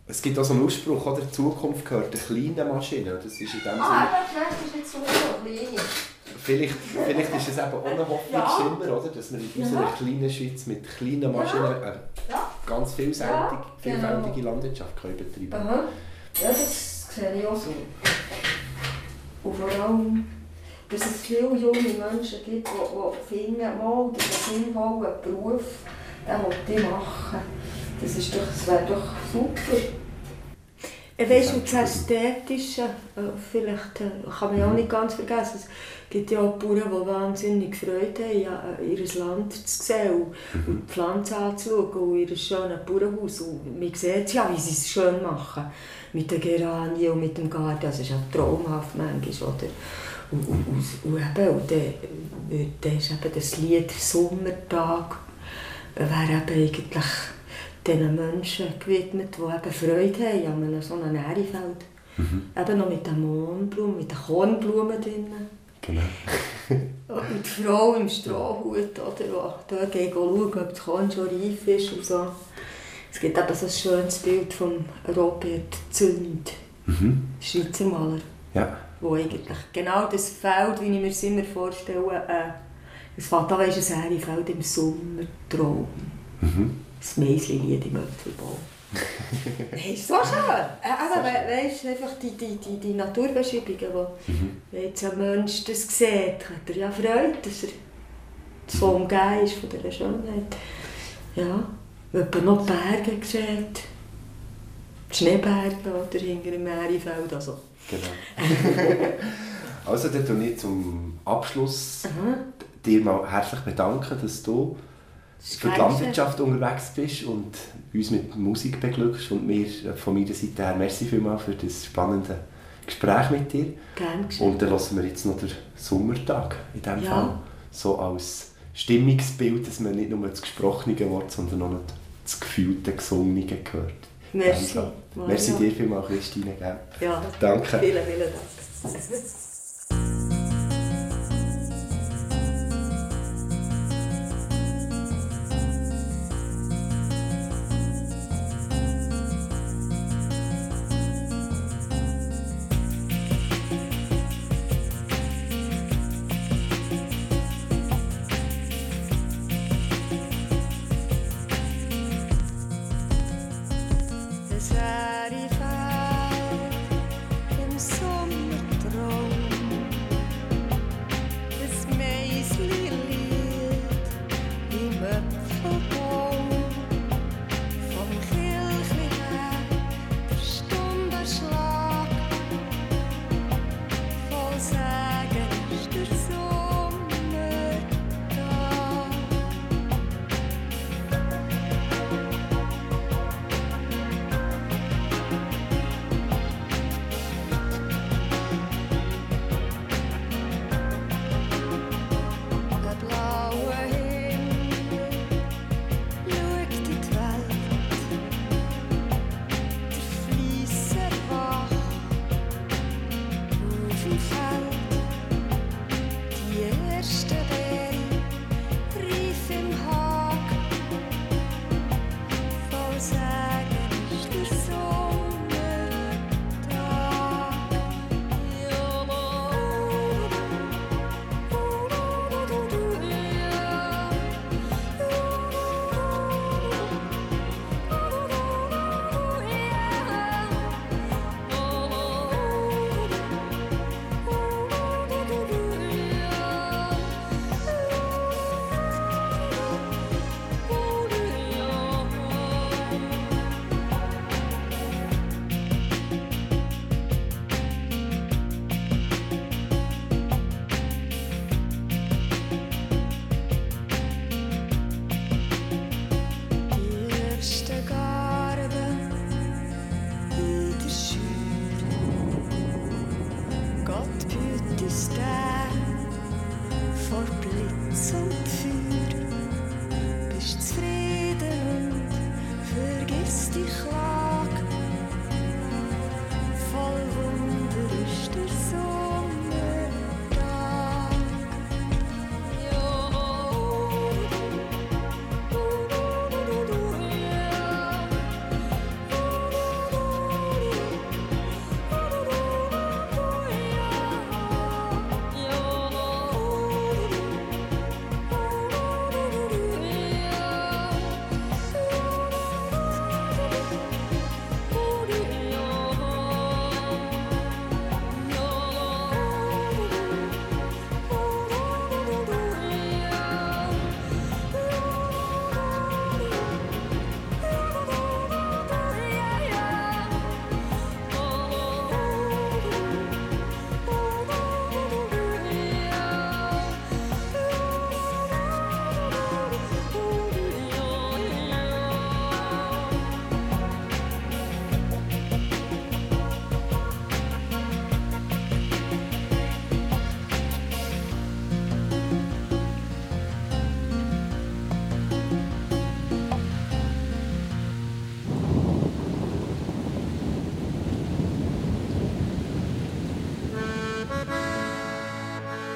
Es gibt auch so einen Ausspruch, oder? die Zukunft gehört den kleinen Maschinen. Das ist in dem Ah, Sinne, aber schlecht ist nicht so klein. Vielleicht, vielleicht ist es eben auch ein Hoffnungsschimmer, oder? dass wir in unserer Ja. kleinen Schweiz mit kleinen Maschinen eine Ja. ganz vielseitig, Ja, genau. vielfältige Landwirtschaft können betreiben Aha. Ja, das sehe ich auch so. Und vor allem, dass es viele junge Menschen gibt, die, die finden, mal, das ist ein sinnvoller Beruf, den will ich machen. Das, ist doch, das wäre doch super. Ich weiss, und das Ästhetische, äh, vielleicht äh, kann man ja auch nicht ganz vergessen, es gibt ja auch Bauern, die wahnsinnig Freude haben, äh, ihr Land zu sehen und, und die Pflanzen anzuschauen und ihr schönes Bauernhaus. Und man sieht ja, wie sie es schön machen. Mit den Geranien und mit dem Garten. Das ist ja traumhaft manchmal, oder? Und, und, und, und, eben, und dann, äh, dann ist eben das Lied «Sommertag» wäre eben eigentlich diesen Menschen gewidmet, die eben Freude haben an so einem Ährefeld. Eben noch mit den Mohnblumen, mit den Kornblumen drinnen. Genau. Und die Frau im Strohhut, oder, die dort geht schauen, ob das Korn schon reif ist und so. Es gibt eben so ein schönes Bild von Robert Zünd, Mhm. Schweizer Maler, Ja. wo eigentlich genau das Feld, wie ich mir es immer vorstelle, äh, fängt an, weisst, ein Ährefeld im Sommertraum. Mhm. Das Meisli-Lied im Apfelbaum. Schön. Äh, aber we weißt, einfach die, die, die, die Naturbeschreibungen, wo wenn jetzt ein Mensch das sieht, hat er ja Freude, dass er so umgeben ist von dieser Schönheit. Ja, wenn man noch die Berge sieht, die Schneeberge oder hinter dem Meerefeld. Also. Genau. also, dann tue ich zum Abschluss Aha. dir mal herzlich bedanken, dass du für die. Landwirtschaft unterwegs bist und uns mit Musik beglückst. Und mir von meiner Seite her merci vielmals für das spannende Gespräch mit dir. Gern geschehen. Und dann lassen wir jetzt noch den Sommertag in diesem Ja. Fall. So als Stimmungsbild, dass man nicht nur das gesprochene Wort, sondern auch noch das gefühlte, gesungene hört. In Merci. Merci dir vielmals, Christine. Gell? Ja, Danke. vielen, vielen Dank.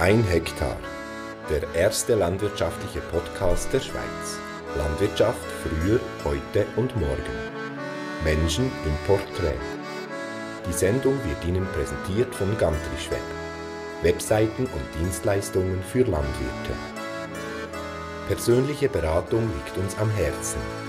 Ein Hektar. Der erste landwirtschaftliche Podcast der Schweiz. Landwirtschaft früher, heute und morgen. Menschen im Porträt. Die Sendung wird Ihnen präsentiert von Gantrischweb. Webseiten und Dienstleistungen für Landwirte. Persönliche Beratung liegt uns am Herzen.